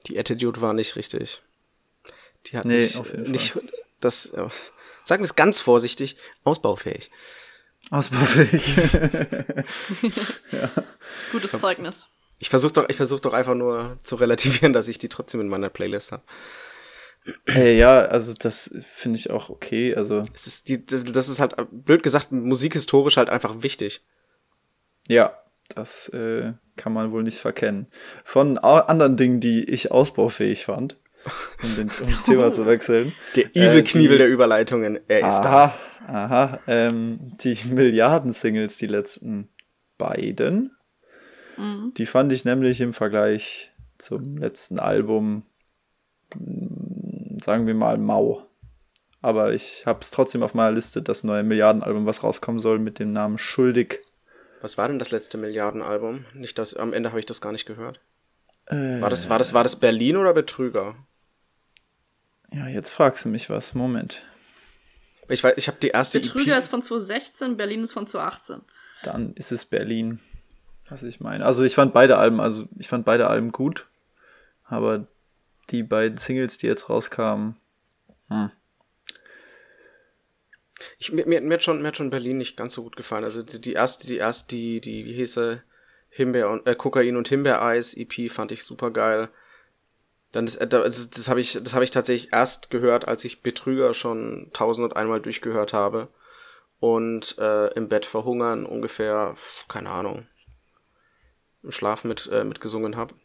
Die Attitude war nicht richtig. Die hat nee, nicht, auf jeden nicht Fall. das, äh, sagen wir es ganz vorsichtig, ausbaufähig. Ausbaufähig. ja. Gutes Zeugnis. Ich versuche doch, ich versuch doch einfach nur zu relativieren, dass ich die trotzdem in meiner Playlist habe. Hey, ja, also das finde ich auch okay. Also es ist die, das, das, ist halt blöd gesagt musikhistorisch halt einfach wichtig. Ja, das äh, kann man wohl nicht verkennen. Von anderen Dingen, die ich ausbaufähig fand, um, den, um das Thema zu wechseln. Der Evil äh, Knievel der Überleitungen, er ist aha, da. Aha, ähm, die Milliarden-Singles, die letzten beiden, Mhm. Die fand ich nämlich im Vergleich zum letzten Album, mm, sagen wir mal, mau. Aber ich habe es trotzdem auf meiner Liste, das neue Milliardenalbum, was rauskommen soll, mit dem Namen Schuldig. Was war denn das letzte Milliardenalbum? Nicht das, am Ende habe ich das gar nicht gehört. Äh, war, das, war, das, war das Berlin oder Betrüger? Ja, jetzt fragst du mich was. Moment. Ich, weiß, ich habe die erste Betrüger EP ist von 2016, Berlin ist von 2018. Dann ist es Berlin was ich meine. Also ich fand beide Alben, also ich fand beide Alben gut, aber die beiden Singles, die jetzt rauskamen, hm. Ich, mir, mir, mir, hat schon, mir hat schon Berlin nicht ganz so gut gefallen. Also die, die erste, die erste, die, die, wie hieß sie? Himbeer und, äh, Kokain und Himbeereis EP fand ich super geil. Dann das, äh, das, das habe ich, das habe ich tatsächlich erst gehört, als ich Betrüger schon tausend und einmal durchgehört habe. Und äh, im Bett verhungern ungefähr, keine Ahnung, im Schlaf mit, äh, mitgesungen habe.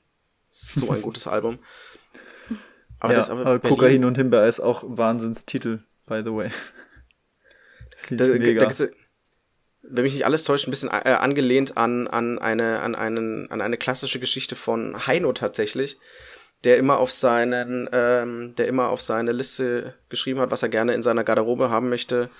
So ein gutes Album. Aber ja, das aber Kokain und Himbeer ist auch Wahnsinnstitel, by the way. Da, mega. Da, wenn mich nicht alles täuscht, ein bisschen äh, angelehnt an, an, eine, an, einen, an eine klassische Geschichte von Heino tatsächlich, der immer auf seinen, ähm, der immer auf seine Liste geschrieben hat, was er gerne in seiner Garderobe haben möchte.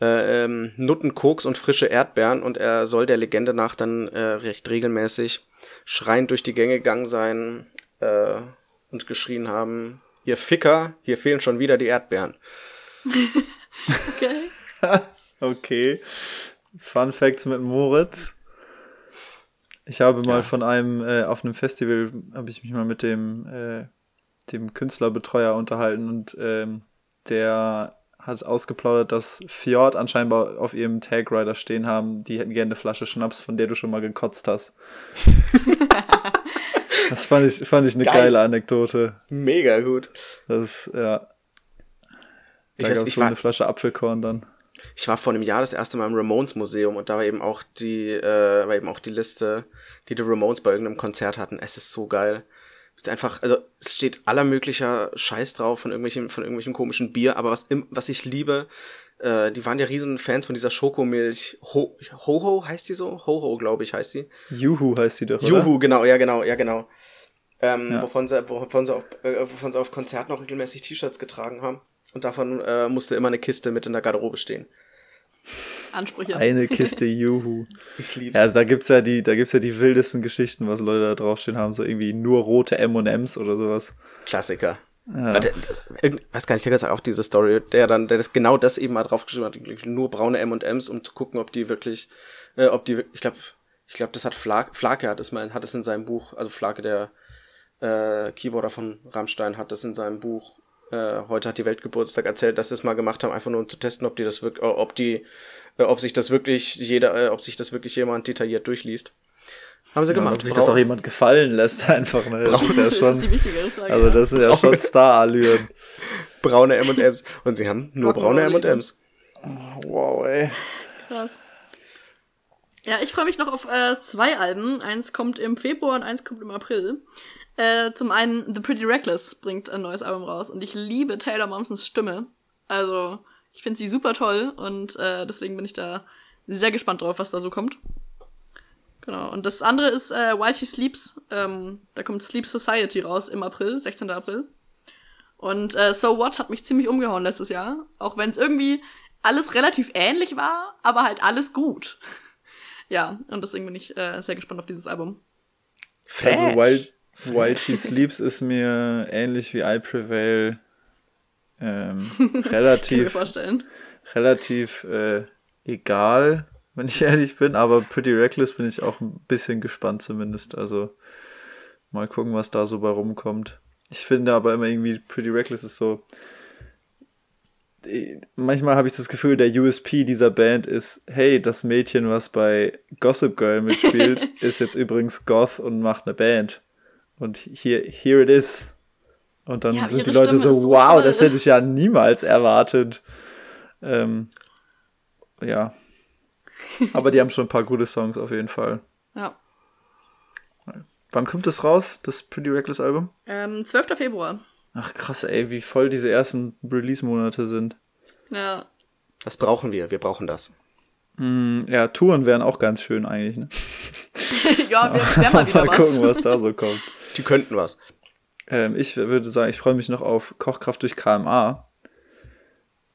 Äh, ähm, Nutten, Koks und frische Erdbeeren und er soll der Legende nach dann äh, recht regelmäßig schreiend durch die Gänge gegangen sein äh, und geschrien haben, ihr Ficker, hier fehlen schon wieder die Erdbeeren. okay. okay. Fun Facts mit Moritz. Ich habe mal ja. von einem, äh, auf einem Festival, habe ich mich mal mit dem, äh, dem Künstlerbetreuer unterhalten und ähm, der hat ausgeplaudert, dass Fjord anscheinend auf ihrem Tag Rider stehen haben, die hätten gerne eine Flasche Schnaps, von der du schon mal gekotzt hast. das fand ich, fand ich eine Geil. geile Anekdote. Mega gut. Das, ja. Da ich gab es so war, eine Flasche Apfelkorn dann ich war vor einem Jahr das erste Mal im Ramones Museum und da war eben auch die, äh, war eben auch die Liste, die die Ramones bei irgendeinem Konzert hatten. Es ist so geil. Es ist einfach, also es steht aller möglicher Scheiß drauf von irgendwelchen, von irgendwelchen komischen Bier, aber was, im, was ich liebe, äh, die waren ja riesen Fans von dieser Schokomilch. Ho Ho, heißt die so? Ho-Ho, glaube ich, heißt die. Juhu heißt die doch. Juhu, genau, ja, genau, ja, genau. Ähm, ja. Wovon, sie, wovon, sie auf, äh, wovon sie auf Konzerten auch regelmäßig T-Shirts getragen haben. Und davon äh, musste immer eine Kiste mit in der Garderobe stehen. Ansprüche. Eine Kiste Juhu. Ich lieb's. Ja, da gibt's ja die, da gibt's ja die wildesten Geschichten, was Leute da draufstehen haben, so irgendwie nur rote M&Ms oder sowas. Klassiker. Ja. Warte, weiß gar nicht, der gesagt auch diese Story, der dann, der das genau das eben mal draufgeschrieben hat, nur braune M&Ms, um zu gucken, ob die wirklich, äh, ob die, ich glaube, ich glaube, das hat Flake, Flake hat es mal, hat es in seinem Buch, also Flake, der äh, Keyboarder von Rammstein, hat das in seinem Buch äh, heute hat die Welt Geburtstag erzählt, dass sie es mal gemacht haben, einfach nur um zu testen, ob die das wirklich, ob die, äh, ob sich das wirklich jeder, äh, ob sich das wirklich jemand detailliert durchliest. Haben sie ja, gemacht. Ob sich das auch jemand gefallen lässt, einfach. Ne? Das ist ja schon, das ist die wichtigere Frage. Also das sind ja schon Star-Allüren. braune M&M's. Und sie haben nur braune M&M's. Wow, ey. Krass. Ja, ich freue mich noch auf äh, zwei Alben. Eins kommt im Februar und eins kommt im April. Äh, zum einen The Pretty Reckless bringt ein neues Album raus und ich liebe Taylor Momsons Stimme. Also, ich finde sie super toll und äh, deswegen bin ich da sehr gespannt drauf, was da so kommt. Genau. Und das andere ist äh, While She Sleeps. Ähm, da kommt Sleep Society raus im April, 16. April. Und äh, So What hat mich ziemlich umgehauen letztes Jahr. Auch wenn es irgendwie alles relativ ähnlich war, aber halt alles gut. ja, und deswegen bin ich äh, sehr gespannt auf dieses Album. Fresh. Also While, While She Sleeps ist mir ähnlich wie I Prevail ähm, relativ, relativ äh, egal, wenn ich ehrlich bin, aber Pretty Reckless bin ich auch ein bisschen gespannt zumindest. Also mal gucken, was da so bei rumkommt. Ich finde aber immer irgendwie Pretty Reckless ist so. Manchmal habe ich das Gefühl, der USP dieser Band ist, hey, das Mädchen, was bei Gossip Girl mitspielt, ist jetzt übrigens Goth und macht eine Band. Und hier, here it is. Und dann ja, sind die Leute so, so, wow, das hätte ich ja niemals erwartet. Ähm, ja. Aber die haben schon ein paar gute Songs auf jeden Fall. Ja. Wann kommt das raus, das Pretty Reckless Album? Ähm, 12. Februar. Ach krass, ey, wie voll diese ersten Release-Monate sind. Ja. Das brauchen wir, wir brauchen das. Mm, ja, Touren wären auch ganz schön eigentlich, ne? ja, wir werden mal wieder mal gucken, was da so kommt. Die könnten was. Ähm, ich würde sagen, ich freue mich noch auf Kochkraft durch KMA,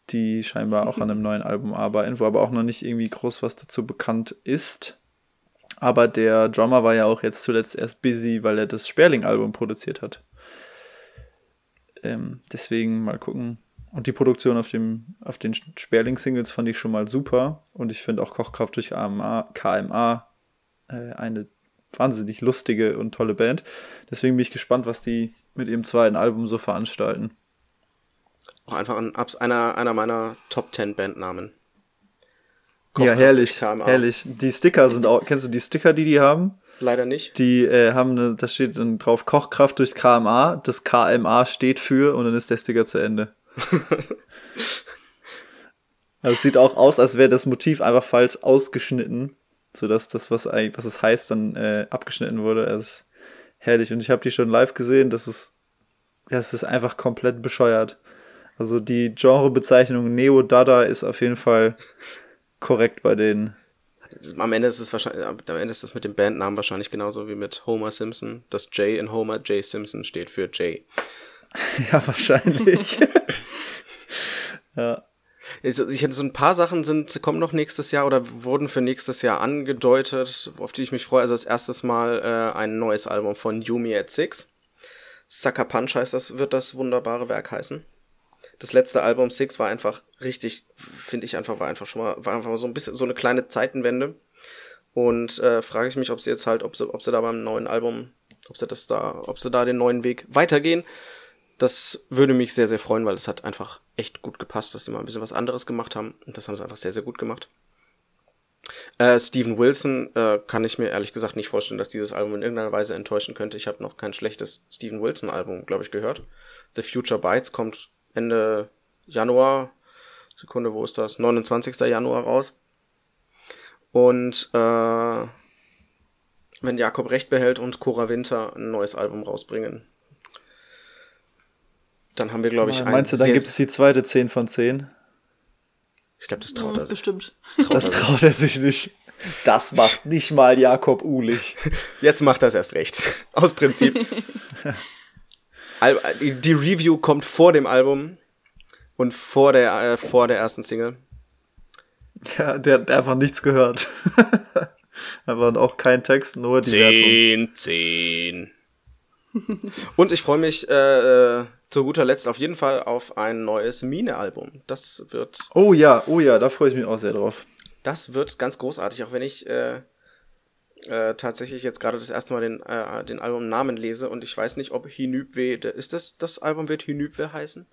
die scheinbar auch an einem neuen Album arbeiten, wo aber auch noch nicht irgendwie groß was dazu bekannt ist. Aber der Drummer war ja auch jetzt zuletzt erst busy, weil er das Sperling-Album produziert hat. Ähm, deswegen mal gucken. Und die Produktion auf, dem, auf den Sperling-Singles fand ich schon mal super. Und ich finde auch Kochkraft durch KMA, KMA äh, eine wahnsinnig lustige und tolle Band. Deswegen bin ich gespannt, was die mit ihrem zweiten Album so veranstalten. Auch einfach ein, einer, einer meiner Top 10 Bandnamen. ja, herrlich, herrlich. Die Sticker sind auch, kennst du die Sticker, die die haben? Leider nicht. Die äh, haben eine, da steht dann drauf Kochkraft durch KMA. Das KMA steht für und dann ist der Sticker zu Ende. also es sieht auch aus, als wäre das Motiv einfach falsch ausgeschnitten sodass das, was, was es heißt, dann äh, abgeschnitten wurde. Das ist herrlich. Und ich habe die schon live gesehen. Das ist, das ist einfach komplett bescheuert. Also die Genrebezeichnung Neo-Dada ist auf jeden Fall korrekt bei denen. Am Ende ist es wahrscheinlich, am Ende ist das mit dem Bandnamen wahrscheinlich genauso wie mit Homer Simpson. Das J in Homer, J Simpson steht für J. Ja, wahrscheinlich. ja. Ich hätte so ein paar Sachen sind, kommen noch nächstes Jahr oder wurden für nächstes Jahr angedeutet, auf die ich mich freue. Also das erstes Mal äh, ein neues Album von Yumi at Six. Sucker Punch heißt das, wird das wunderbare Werk heißen. Das letzte Album Six war einfach richtig, finde ich einfach, war einfach schon mal, war einfach so ein bisschen so eine kleine Zeitenwende. Und äh, frage ich mich, ob sie jetzt halt, ob sie, ob sie da beim neuen Album, ob sie das da, ob sie da den neuen Weg weitergehen. Das würde mich sehr, sehr freuen, weil es hat einfach echt gut gepasst, dass die mal ein bisschen was anderes gemacht haben. Und das haben sie einfach sehr, sehr gut gemacht. Äh, Steven Wilson äh, kann ich mir ehrlich gesagt nicht vorstellen, dass dieses Album in irgendeiner Weise enttäuschen könnte. Ich habe noch kein schlechtes Steven Wilson Album, glaube ich, gehört. The Future Bites kommt Ende Januar. Sekunde, wo ist das? 29. Januar raus. Und äh, wenn Jakob recht behält und Cora Winter ein neues Album rausbringen, dann haben wir, glaube ich, ein. Meinst du, dann gibt es die zweite 10 von 10? Ich glaube, das traut er sich. Bestimmt. Das traut, das traut er sich nicht. Das macht nicht mal Jakob Ulich. Jetzt macht er es erst recht. Aus Prinzip. die Review kommt vor dem Album und vor der, äh, vor der ersten Single. Ja, der hat einfach nichts gehört. einfach auch kein Text, nur die zehn, Wertung. Zehn. und ich freue mich äh, äh, zu guter Letzt auf jeden Fall auf ein neues Mine-Album. Das wird. Oh ja, oh ja, da freue ich mich auch sehr drauf. Das wird ganz großartig, auch wenn ich äh, äh, tatsächlich jetzt gerade das erste Mal den, äh, den Albumnamen lese und ich weiß nicht, ob Hinübwe, ist das, das Album wird Hinübwe heißen?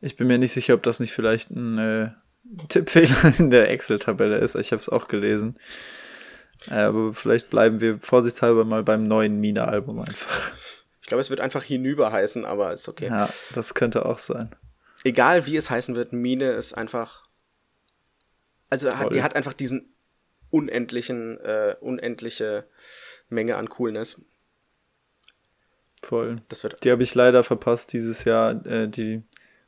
Ich bin mir nicht sicher, ob das nicht vielleicht ein äh, Tippfehler in der Excel-Tabelle ist. Ich habe es auch gelesen. Äh, aber vielleicht bleiben wir vorsichtshalber mal beim neuen Mine-Album einfach. Ich glaube, es wird einfach Hinüber heißen, aber ist okay. Ja, das könnte auch sein. Egal wie es heißen wird, Mine ist einfach. Also hat, die hat einfach diesen unendlichen, äh, unendliche Menge an Coolness. Voll. Das wird die habe ich leider verpasst dieses Jahr. Äh, die,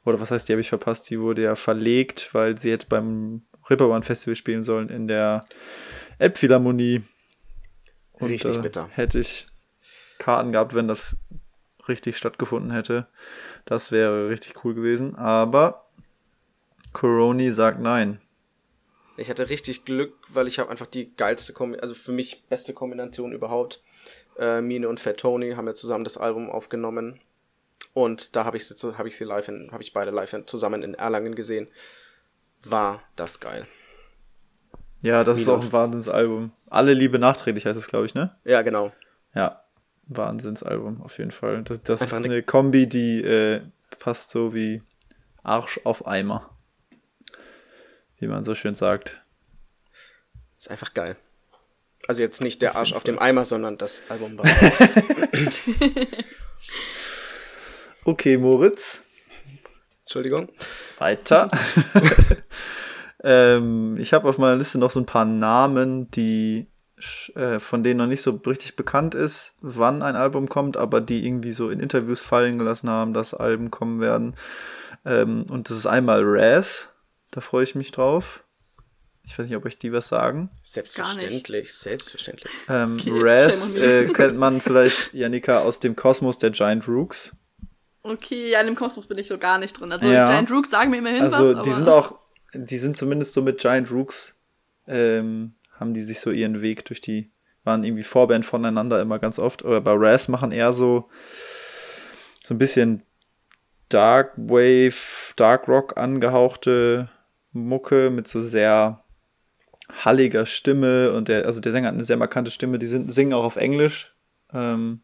oder was heißt, die habe ich verpasst? Die wurde ja verlegt, weil sie jetzt beim Ripperbahn Festival spielen sollen in der Elbphilharmonie. Und, richtig äh, bitter. Hätte ich Karten gehabt, wenn das richtig stattgefunden hätte. Das wäre richtig cool gewesen. Aber Coroni sagt nein. Ich hatte richtig Glück, weil ich habe einfach die geilste, Kombi also für mich beste Kombination überhaupt. Äh, Mine und Fat Tony haben ja zusammen das Album aufgenommen. Und da habe ich sie, habe ich sie live, habe ich beide live zusammen in Erlangen gesehen. War das geil. Ja, das Mine ist auch ein Wahnsinnsalbum. Alle Liebe nachträglich heißt es, glaube ich, ne? Ja, genau. Ja, Wahnsinnsalbum auf jeden Fall. Das, das ist eine Kombi, die äh, passt so wie Arsch auf Eimer wie man so schön sagt. Ist einfach geil. Also jetzt nicht der auf Arsch auf dem Eimer, sondern das Album war. okay, Moritz. Entschuldigung. Weiter. ähm, ich habe auf meiner Liste noch so ein paar Namen, die von denen noch nicht so richtig bekannt ist, wann ein Album kommt, aber die irgendwie so in Interviews fallen gelassen haben, dass Alben kommen werden. Ähm, und das ist einmal Raz, da freue ich mich drauf. Ich weiß nicht, ob euch die was sagen. Selbstverständlich, selbstverständlich. Ähm, okay, Raz äh, kennt man vielleicht, Janika, aus dem Kosmos der Giant Rooks. Okay, ja, in dem Kosmos bin ich so gar nicht drin. Also ja. Giant Rooks sagen mir immerhin also, was. Also die sind auch, die sind zumindest so mit Giant Rooks, ähm, haben die sich so ihren Weg durch die, waren irgendwie Vorband voneinander immer ganz oft. Oder bei Raz machen eher so, so ein bisschen Dark Wave, Dark Rock angehauchte Mucke mit so sehr halliger Stimme und der, also der Sänger hat eine sehr markante Stimme, die sind, singen auch auf Englisch. Ähm,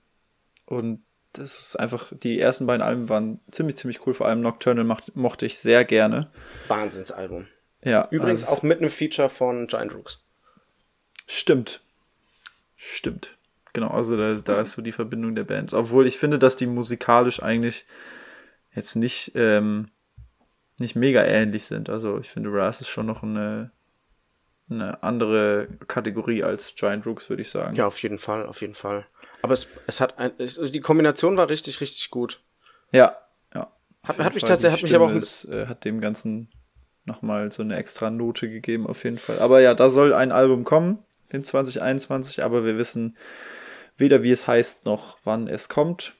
und das ist einfach, die ersten beiden Alben waren ziemlich, ziemlich cool. Vor allem Nocturnal macht, mochte ich sehr gerne. Wahnsinnsalbum. Ja. Übrigens also auch mit einem Feature von Giant Rooks. Stimmt. Stimmt. Genau, also da, da ist so die Verbindung der Bands. Obwohl ich finde, dass die musikalisch eigentlich jetzt nicht ähm, nicht mega ähnlich sind. Also ich finde, Raz ist schon noch eine, eine andere Kategorie als Giant Rooks, würde ich sagen. Ja, auf jeden Fall, auf jeden Fall. Aber es, es hat ein, es, also die Kombination war richtig, richtig gut. Ja, ja, Hat, hat mich tatsächlich, hat mich aber auch. Ist, äh, hat dem Ganzen nochmal so eine extra Note gegeben, auf jeden Fall. Aber ja, da soll ein Album kommen in 2021, aber wir wissen weder, wie es heißt, noch wann es kommt.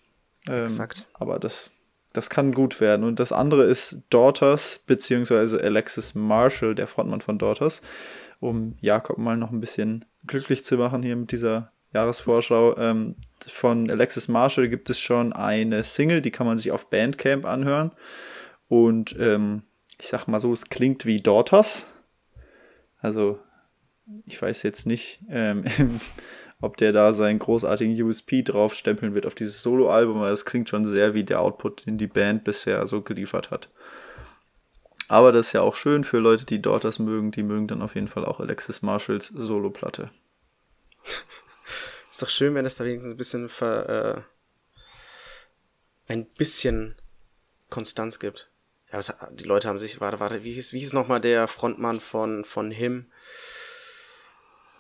Ähm, Exakt. Aber das, das kann gut werden. Und das andere ist Daughters, beziehungsweise Alexis Marshall, der Frontmann von Daughters, um Jakob mal noch ein bisschen glücklich zu machen hier mit dieser Jahresvorschau. Ähm, von Alexis Marshall gibt es schon eine Single, die kann man sich auf Bandcamp anhören. Und ähm, ich sag mal so, es klingt wie Daughters. Also, ich weiß jetzt nicht, ähm, ob der da seinen großartigen USP draufstempeln wird auf dieses Soloalbum, aber es klingt schon sehr wie der Output, den die Band bisher so geliefert hat. Aber das ist ja auch schön für Leute, die Daughters mögen, die mögen dann auf jeden Fall auch Alexis Marshalls Soloplatte. Ist doch schön, wenn es da wenigstens ein bisschen ver, äh, ein bisschen Konstanz gibt. Ja, was, die Leute haben sich, warte, warte, wie hieß, wie hieß nochmal der Frontmann von, von Him?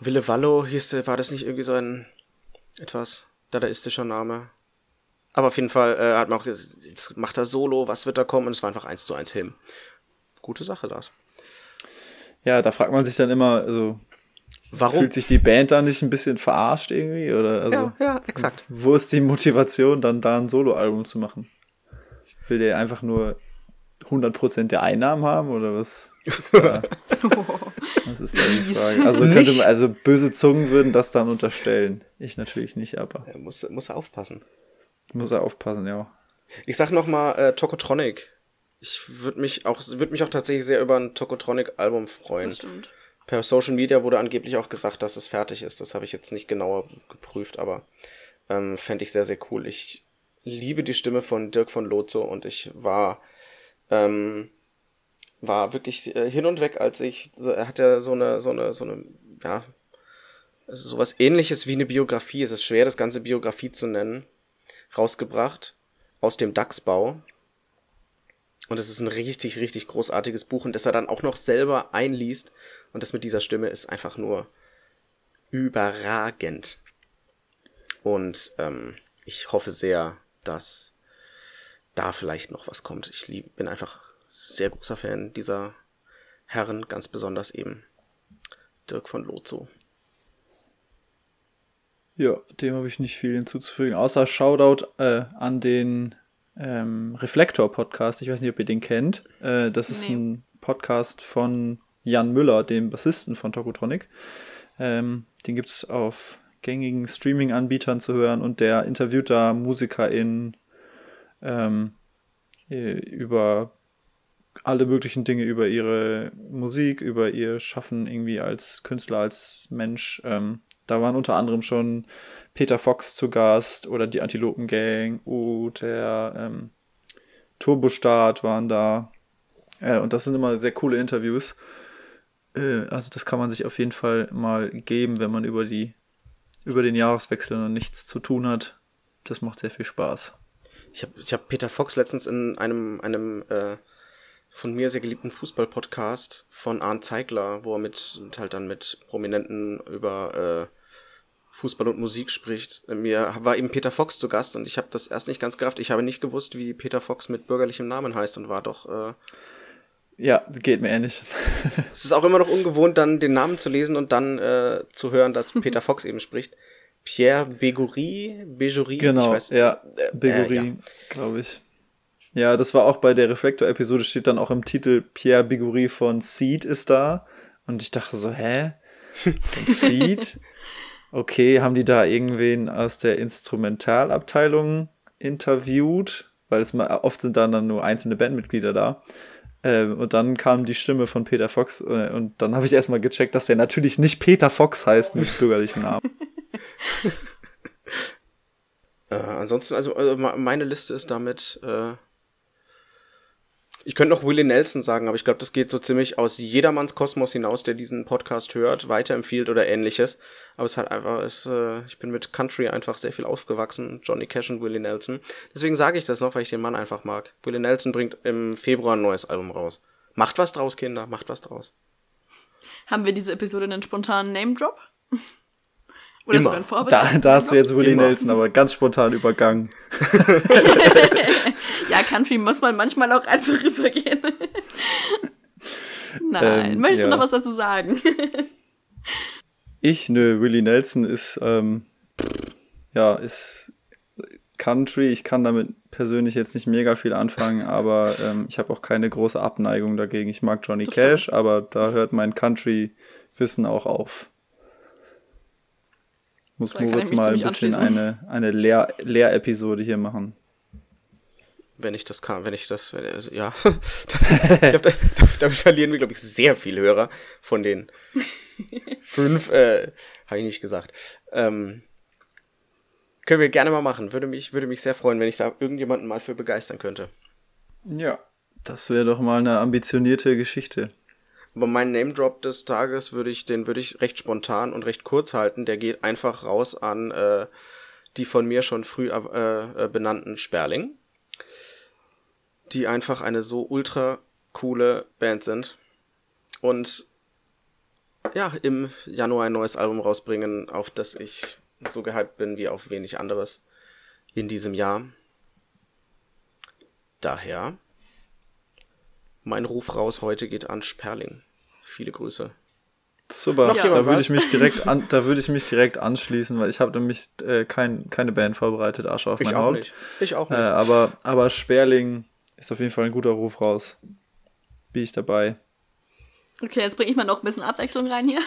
Wille Wallo hieß der, war das nicht irgendwie so ein etwas dadaistischer Name? Aber auf jeden Fall äh, hat man auch jetzt macht er Solo, was wird da kommen? Und es war einfach eins zu eins Him. Gute Sache, das. Ja, da fragt man sich dann immer, also Warum? Fühlt sich die Band da nicht ein bisschen verarscht irgendwie? Oder also, ja, ja, exakt. Wo ist die Motivation, dann da ein Soloalbum zu machen? Will der einfach nur 100% der Einnahmen haben oder was? Ist da, was ist da die Frage? Also, könnte man, also böse Zungen würden das dann unterstellen. Ich natürlich nicht, aber. Ja, muss, muss er aufpassen. Muss er aufpassen, ja. Ich sag nochmal äh, Tokotronic. Ich würde mich auch würde mich auch tatsächlich sehr über ein Tokotronic Album freuen. Das stimmt. Per Social Media wurde angeblich auch gesagt, dass es fertig ist. Das habe ich jetzt nicht genauer geprüft, aber ähm, fände ich sehr, sehr cool. Ich liebe die Stimme von Dirk von Lozo und ich war ähm, war wirklich äh, hin und weg, als ich, er hat ja so eine, so eine, so eine, ja, also sowas ähnliches wie eine Biografie, es ist schwer, das ganze Biografie zu nennen, rausgebracht aus dem DAX-Bau. Und es ist ein richtig, richtig großartiges Buch und das er dann auch noch selber einliest und das mit dieser Stimme ist einfach nur überragend. Und ähm, ich hoffe sehr, dass da vielleicht noch was kommt. Ich lieb, bin einfach sehr großer Fan dieser Herren, ganz besonders eben Dirk von Lozo. Ja, dem habe ich nicht viel hinzuzufügen, außer Shoutout äh, an den ähm, Reflektor-Podcast. Ich weiß nicht, ob ihr den kennt. Äh, das ist nee. ein Podcast von Jan Müller, dem Bassisten von Tokotronic. Ähm, den gibt es auf gängigen Streaming-Anbietern zu hören und der interviewt da MusikerInnen ähm, äh, über alle möglichen Dinge, über ihre Musik, über ihr Schaffen irgendwie als Künstler, als Mensch. Ähm, da waren unter anderem schon Peter Fox zu Gast oder die Antilopen Gang oder ähm, Turbostart waren da. Äh, und das sind immer sehr coole Interviews. Äh, also das kann man sich auf jeden Fall mal geben, wenn man über die über den Jahreswechsel noch nichts zu tun hat. Das macht sehr viel Spaß. Ich habe ich hab Peter Fox letztens in einem, einem äh, von mir sehr geliebten Fußball-Podcast von Arndt Zeigler, wo er mit halt dann mit Prominenten über äh, Fußball und Musik spricht. Mir war eben Peter Fox zu Gast und ich habe das erst nicht ganz gerafft. Ich habe nicht gewusst, wie Peter Fox mit bürgerlichem Namen heißt und war doch. Äh, ja, geht mir ähnlich. es ist auch immer noch ungewohnt, dann den Namen zu lesen und dann äh, zu hören, dass Peter Fox eben spricht. Pierre Begouri, Bejouri, genau, ich weiß, ja, äh, Begouri, äh, ja. glaube ich. Ja, das war auch bei der Reflektor-Episode, steht dann auch im Titel Pierre Begouri von Seed ist da. Und ich dachte so, hä? Von Seed? Okay, haben die da irgendwen aus der Instrumentalabteilung interviewt? Weil es mal, oft sind dann, dann nur einzelne Bandmitglieder da. Ähm, und dann kam die Stimme von Peter Fox äh, und dann habe ich erstmal gecheckt, dass der natürlich nicht Peter Fox heißt mit bürgerlichem Namen. äh, ansonsten, also, also, meine Liste ist damit. Äh, ich könnte noch Willie Nelson sagen, aber ich glaube, das geht so ziemlich aus jedermanns Kosmos hinaus, der diesen Podcast hört, weiterempfiehlt oder ähnliches. Aber es hat einfach, es, äh, ich bin mit Country einfach sehr viel aufgewachsen, Johnny Cash und Willie Nelson. Deswegen sage ich das noch, weil ich den Mann einfach mag. Willie Nelson bringt im Februar ein neues Album raus. Macht was draus, Kinder, macht was draus. Haben wir diese Episode einen spontanen Name-Drop? Oder Immer. sogar in Vorbereitung. Da, da hast du jetzt Willie Immer. Nelson aber ganz spontan übergangen. ja, Country muss man manchmal auch einfach rübergehen. Nein. Ähm, Möchtest ja. du noch was dazu sagen? Ich, nö, Willie Nelson ist, ähm, ja, ist Country. Ich kann damit persönlich jetzt nicht mega viel anfangen, aber ähm, ich habe auch keine große Abneigung dagegen. Ich mag Johnny Das Cash, aber da hört mein Country-Wissen auch auf. Muss Da Moritz mal ein bisschen eine, eine Lehr Lehrepisode hier machen. Wenn ich das kann, wenn ich das, wenn, also, ja. Das, ich glaub, da, damit verlieren wir, glaube ich, sehr viele Hörer von den fünf, äh, habe ich nicht gesagt. Ähm, können wir gerne mal machen. Würde mich, würde mich sehr freuen, wenn ich da irgendjemanden mal für begeistern könnte. Ja. Das wäre doch mal eine ambitionierte Geschichte. Aber mein Name Drop des Tages würde ich, den würde ich recht spontan und recht kurz halten. Der geht einfach raus an äh, die von mir schon früh äh, äh, benannten Sperling, die einfach eine so ultra coole Band sind und ja im Januar ein neues Album rausbringen, auf das ich so gehypt bin wie auf wenig anderes in diesem Jahr. Daher mein Ruf raus heute geht an Sperling. Viele Grüße. Super, Noch da würde ich mich direkt an, da würde ich mich direkt anschließen, weil ich habe nämlich äh, kein, keine Band vorbereitet, Asche auf Ich mein auch Haupt. nicht. Ich auch Äh, nicht. aber, aber Sperling ist auf jeden Fall ein guter Ruf raus. Bin ich dabei. Okay, jetzt bringe ich mal noch ein bisschen Abwechslung rein hier.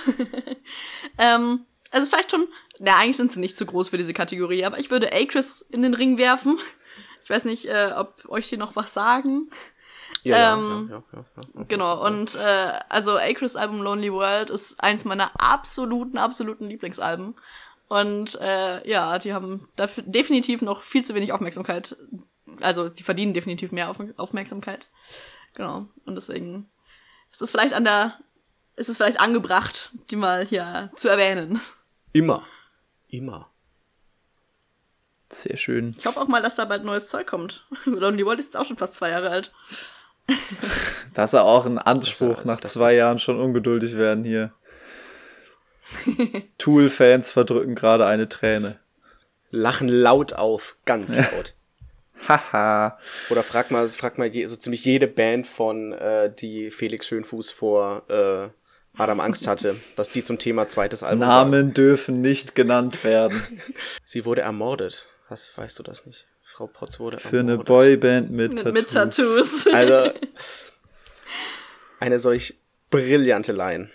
ähm, also vielleicht schon, na, eigentlich sind sie nicht zu groß für diese Kategorie, aber ich würde Acris in den Ring werfen. Ich weiß nicht, äh, ob euch die noch was sagen. Ja, ähm, ja, ja, ja. Genau, und äh, also Acris Album Lonely World ist eins meiner absoluten, absoluten Lieblingsalben. Und äh, ja, die haben dafür definitiv noch viel zu wenig Aufmerksamkeit. Also die verdienen definitiv mehr Auf Aufmerksamkeit. Genau. Und deswegen ist es vielleicht an der, ist es vielleicht angebracht, die mal hier zu erwähnen. Immer. Immer. Sehr schön. Ich hoffe auch mal, dass da bald neues Zeug kommt. Lonely World ist jetzt auch schon fast zwei Jahre alt. Das ist ja auch ein Anspruch, nach zwei Jahren schon ungeduldig werden hier. Tool-Fans verdrücken gerade eine Träne. Lachen laut auf. Ganz laut. Haha. Oder frag mal, frag mal je, so ziemlich jede Band von, äh, die Felix Schönfuß vor äh, Adam Angst hatte, was die zum Thema zweites Album. Namen dürfen nicht genannt werden. Sie wurde ermordet. Was weißt du das nicht? Frau Potts wurde Für eine. Boyband mit, Mit, Tattoos. mit Tattoos. Also eine solch brillante Line.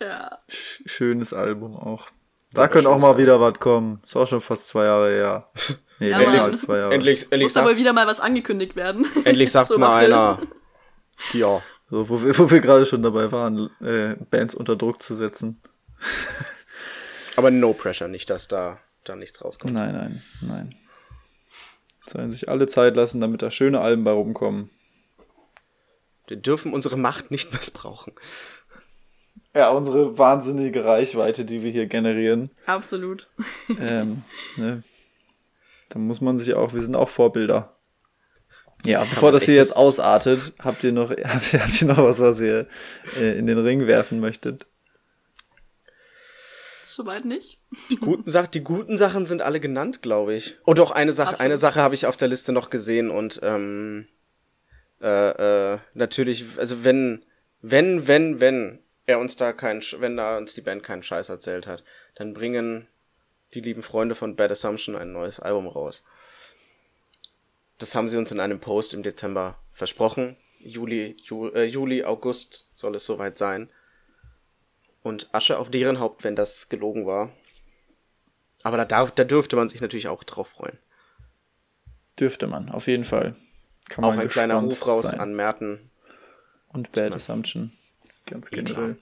ja. Sch- Schönes Album auch. Da könnte auch mal Album. wieder was kommen. Ist auch schon fast zwei Jahre her. Nee, Ja, als zwei Jahre. Endlich, endlich Muss aber sagt, wieder mal was angekündigt werden. endlich sagt's So mal April. einer. Ja. So, wo wir, wo wir gerade schon dabei waren, äh, Bands unter Druck zu setzen. Aber no pressure, nicht, dass da, da nichts rauskommt. Nein, nein, nein. Sollen sich alle Zeit lassen, damit da schöne Alben bei rumkommen. Wir dürfen unsere Macht nicht missbrauchen. Ja, unsere wahnsinnige Reichweite, die wir hier generieren. Absolut. ähm, ne? Da muss man sich auch, wir sind auch Vorbilder. ja, kann bevor das hier jetzt ausartet, habt ihr noch, habt ihr, habt ihr noch was, was ihr äh, in den Ring werfen möchtet? Soweit nicht. Die guten, Sach die guten Sachen sind alle genannt, glaube ich. Oh doch, eine Sache, Absolut. eine Sache habe ich auf der Liste noch gesehen und ähm, äh, äh, natürlich, also wenn, wenn, wenn, wenn er uns da keinen, wenn da uns die Band keinen Scheiß erzählt hat, dann bringen die lieben Freunde von Bad Assumption ein neues Album raus. Das haben sie uns in einem Post im Dezember versprochen. Juli, Ju, äh, Juli, August soll es soweit sein. Und Asche auf deren Haupt, wenn das gelogen war. Aber da, darf, da dürfte man sich natürlich auch drauf freuen. Dürfte man, auf jeden Fall. Kann Auch ein kleiner Ruf raus sein. an Merten. Und Bad man- Assumption. Ganz generell.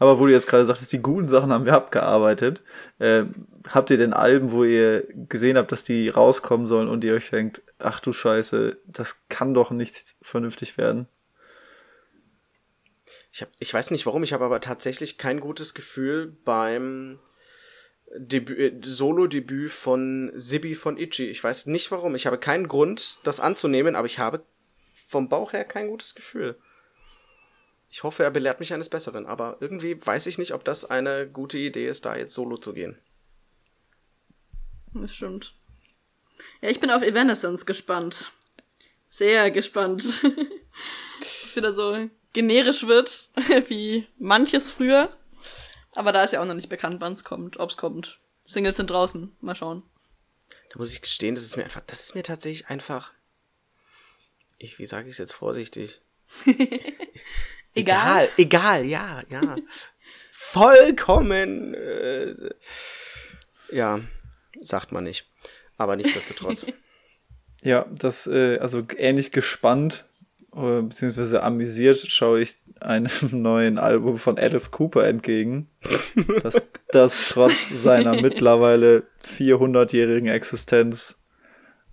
Aber wo du jetzt gerade sagtest, die guten Sachen haben wir abgearbeitet. Äh, habt ihr denn Alben, wo ihr gesehen habt, dass die rauskommen sollen und ihr euch denkt, ach du Scheiße, das kann doch nicht vernünftig werden? Ich, hab, ich weiß nicht warum, ich habe aber tatsächlich kein gutes Gefühl beim äh, Solo-Debüt von Sibi von Itchy. Ich weiß nicht warum. Ich habe keinen Grund, das anzunehmen, aber ich habe vom Bauch her kein gutes Gefühl. Ich hoffe, er belehrt mich eines Besseren, aber irgendwie weiß ich nicht, ob das eine gute Idee ist, da jetzt solo zu gehen. Das stimmt. Ja, ich bin auf Evanescence gespannt. Sehr gespannt. Was wieder so generisch wird, wie manches früher. Aber da ist ja auch noch nicht bekannt, wann es kommt, ob es kommt. Singles sind draußen. Mal schauen. Da muss ich gestehen, das ist mir einfach, das ist mir tatsächlich einfach. Ich, wie sage ich es jetzt vorsichtig? egal. egal, ja, ja. Vollkommen. Äh, ja, sagt man nicht. Aber nichtsdestotrotz. ja, das, äh, also ähnlich gespannt, beziehungsweise amüsiert schaue ich einem neuen Album von Alice Cooper entgegen, dass das trotz seiner mittlerweile 400-jährigen Existenz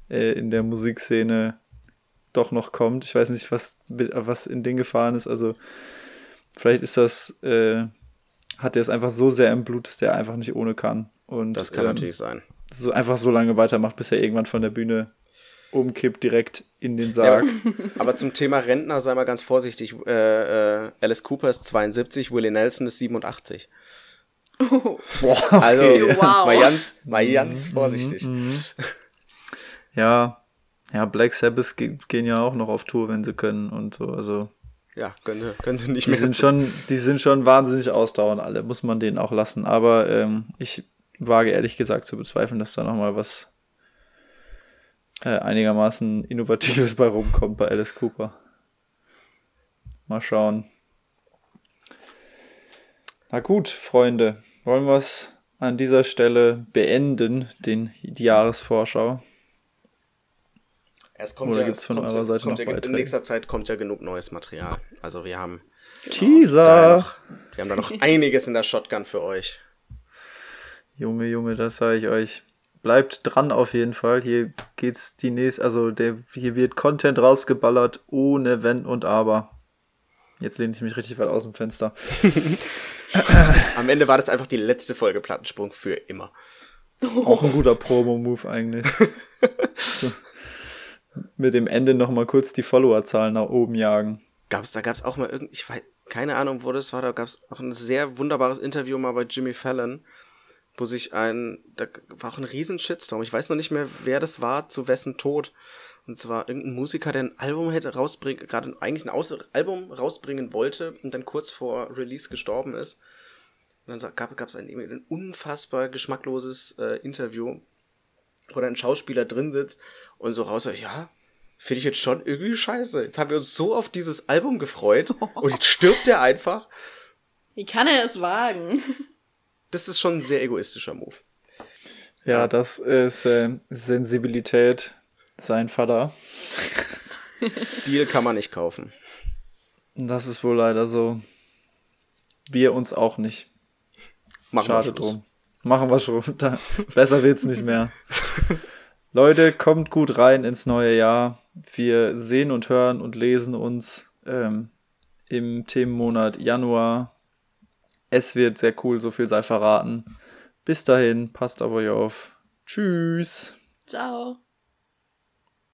äh, in der Musikszene doch noch kommt. Ich weiß nicht, was, was in den gefahren ist. Also vielleicht ist das, äh, hat er es einfach so sehr im Blut, dass der einfach nicht ohne kann. Und, das kann ähm, natürlich sein. So einfach so lange weitermacht, bis er irgendwann von der Bühne umkippt, direkt in den Sarg. Ja, aber zum Thema Rentner sei mal ganz vorsichtig. Äh, äh, Alice Cooper ist 72, Willie Nelson ist 87. Oh. Boah, okay. Also, wow. mal ganz, mal ganz mhm, vorsichtig. Mhm. Ja, ja, Black Sabbath gehen ja auch noch auf Tour, wenn sie können und so, also. Ja, können, können sie nicht die mehr. Sind schon, die sind schon wahnsinnig ausdauernd, alle, muss man denen auch lassen. Aber ähm, ich wage ehrlich gesagt zu bezweifeln, dass da nochmal was äh, einigermaßen Innovatives bei rumkommt bei Alice Cooper. Mal schauen. Na gut, Freunde, wollen wir es an dieser Stelle beenden, den, die Jahresvorschau? Es kommt Oder ja, gibt es von eurer Seite noch ja, In nächster Zeit kommt ja genug neues Material. Also wir haben Teaser. Noch, wir haben da noch einiges in der Shotgun für euch. Junge, Junge, das sage ich euch. Bleibt dran auf jeden Fall. Hier geht's die nächste, also der, hier wird Content rausgeballert ohne Wenn und Aber. Jetzt lehne ich mich richtig weit aus dem Fenster. Am Ende war das einfach die letzte Folge Plattensprung für immer. Auch ein guter Promo-Move eigentlich. so mit dem Ende nochmal kurz die Followerzahlen nach oben jagen. Gab's, da gab's auch mal irgendwie, ich weiß, keine Ahnung, wo das war, da gab's auch ein sehr wunderbares Interview mal bei Jimmy Fallon, wo sich ein, da war auch ein riesen Shitstorm. Ich weiß noch nicht mehr, wer das war, zu wessen Tod. Und zwar irgendein Musiker, der ein Album hätte rausbringen, gerade eigentlich ein Aus Album rausbringen wollte und dann kurz vor Release gestorben ist. Und dann gab es ein, ein unfassbar geschmackloses äh, Interview, wo dann ein Schauspieler drin sitzt und so raus, ja, finde ich jetzt schon irgendwie scheiße. Jetzt haben wir uns so auf dieses Album gefreut und jetzt stirbt er einfach. Wie kann er es wagen? Das ist schon ein sehr egoistischer Move. Ja, das ist äh, Sensibilität, sein Vater. Stil kann man nicht kaufen. Das ist wohl leider so. Wir uns auch nicht. Machen Schade drum. Machen wir schon. Besser wird's nicht mehr. Leute, kommt gut rein ins neue Jahr. Wir sehen und hören und lesen uns ähm, im Themenmonat Januar. Es wird sehr cool, so viel sei verraten. Bis dahin, passt auf euch auf. Tschüss. Ciao.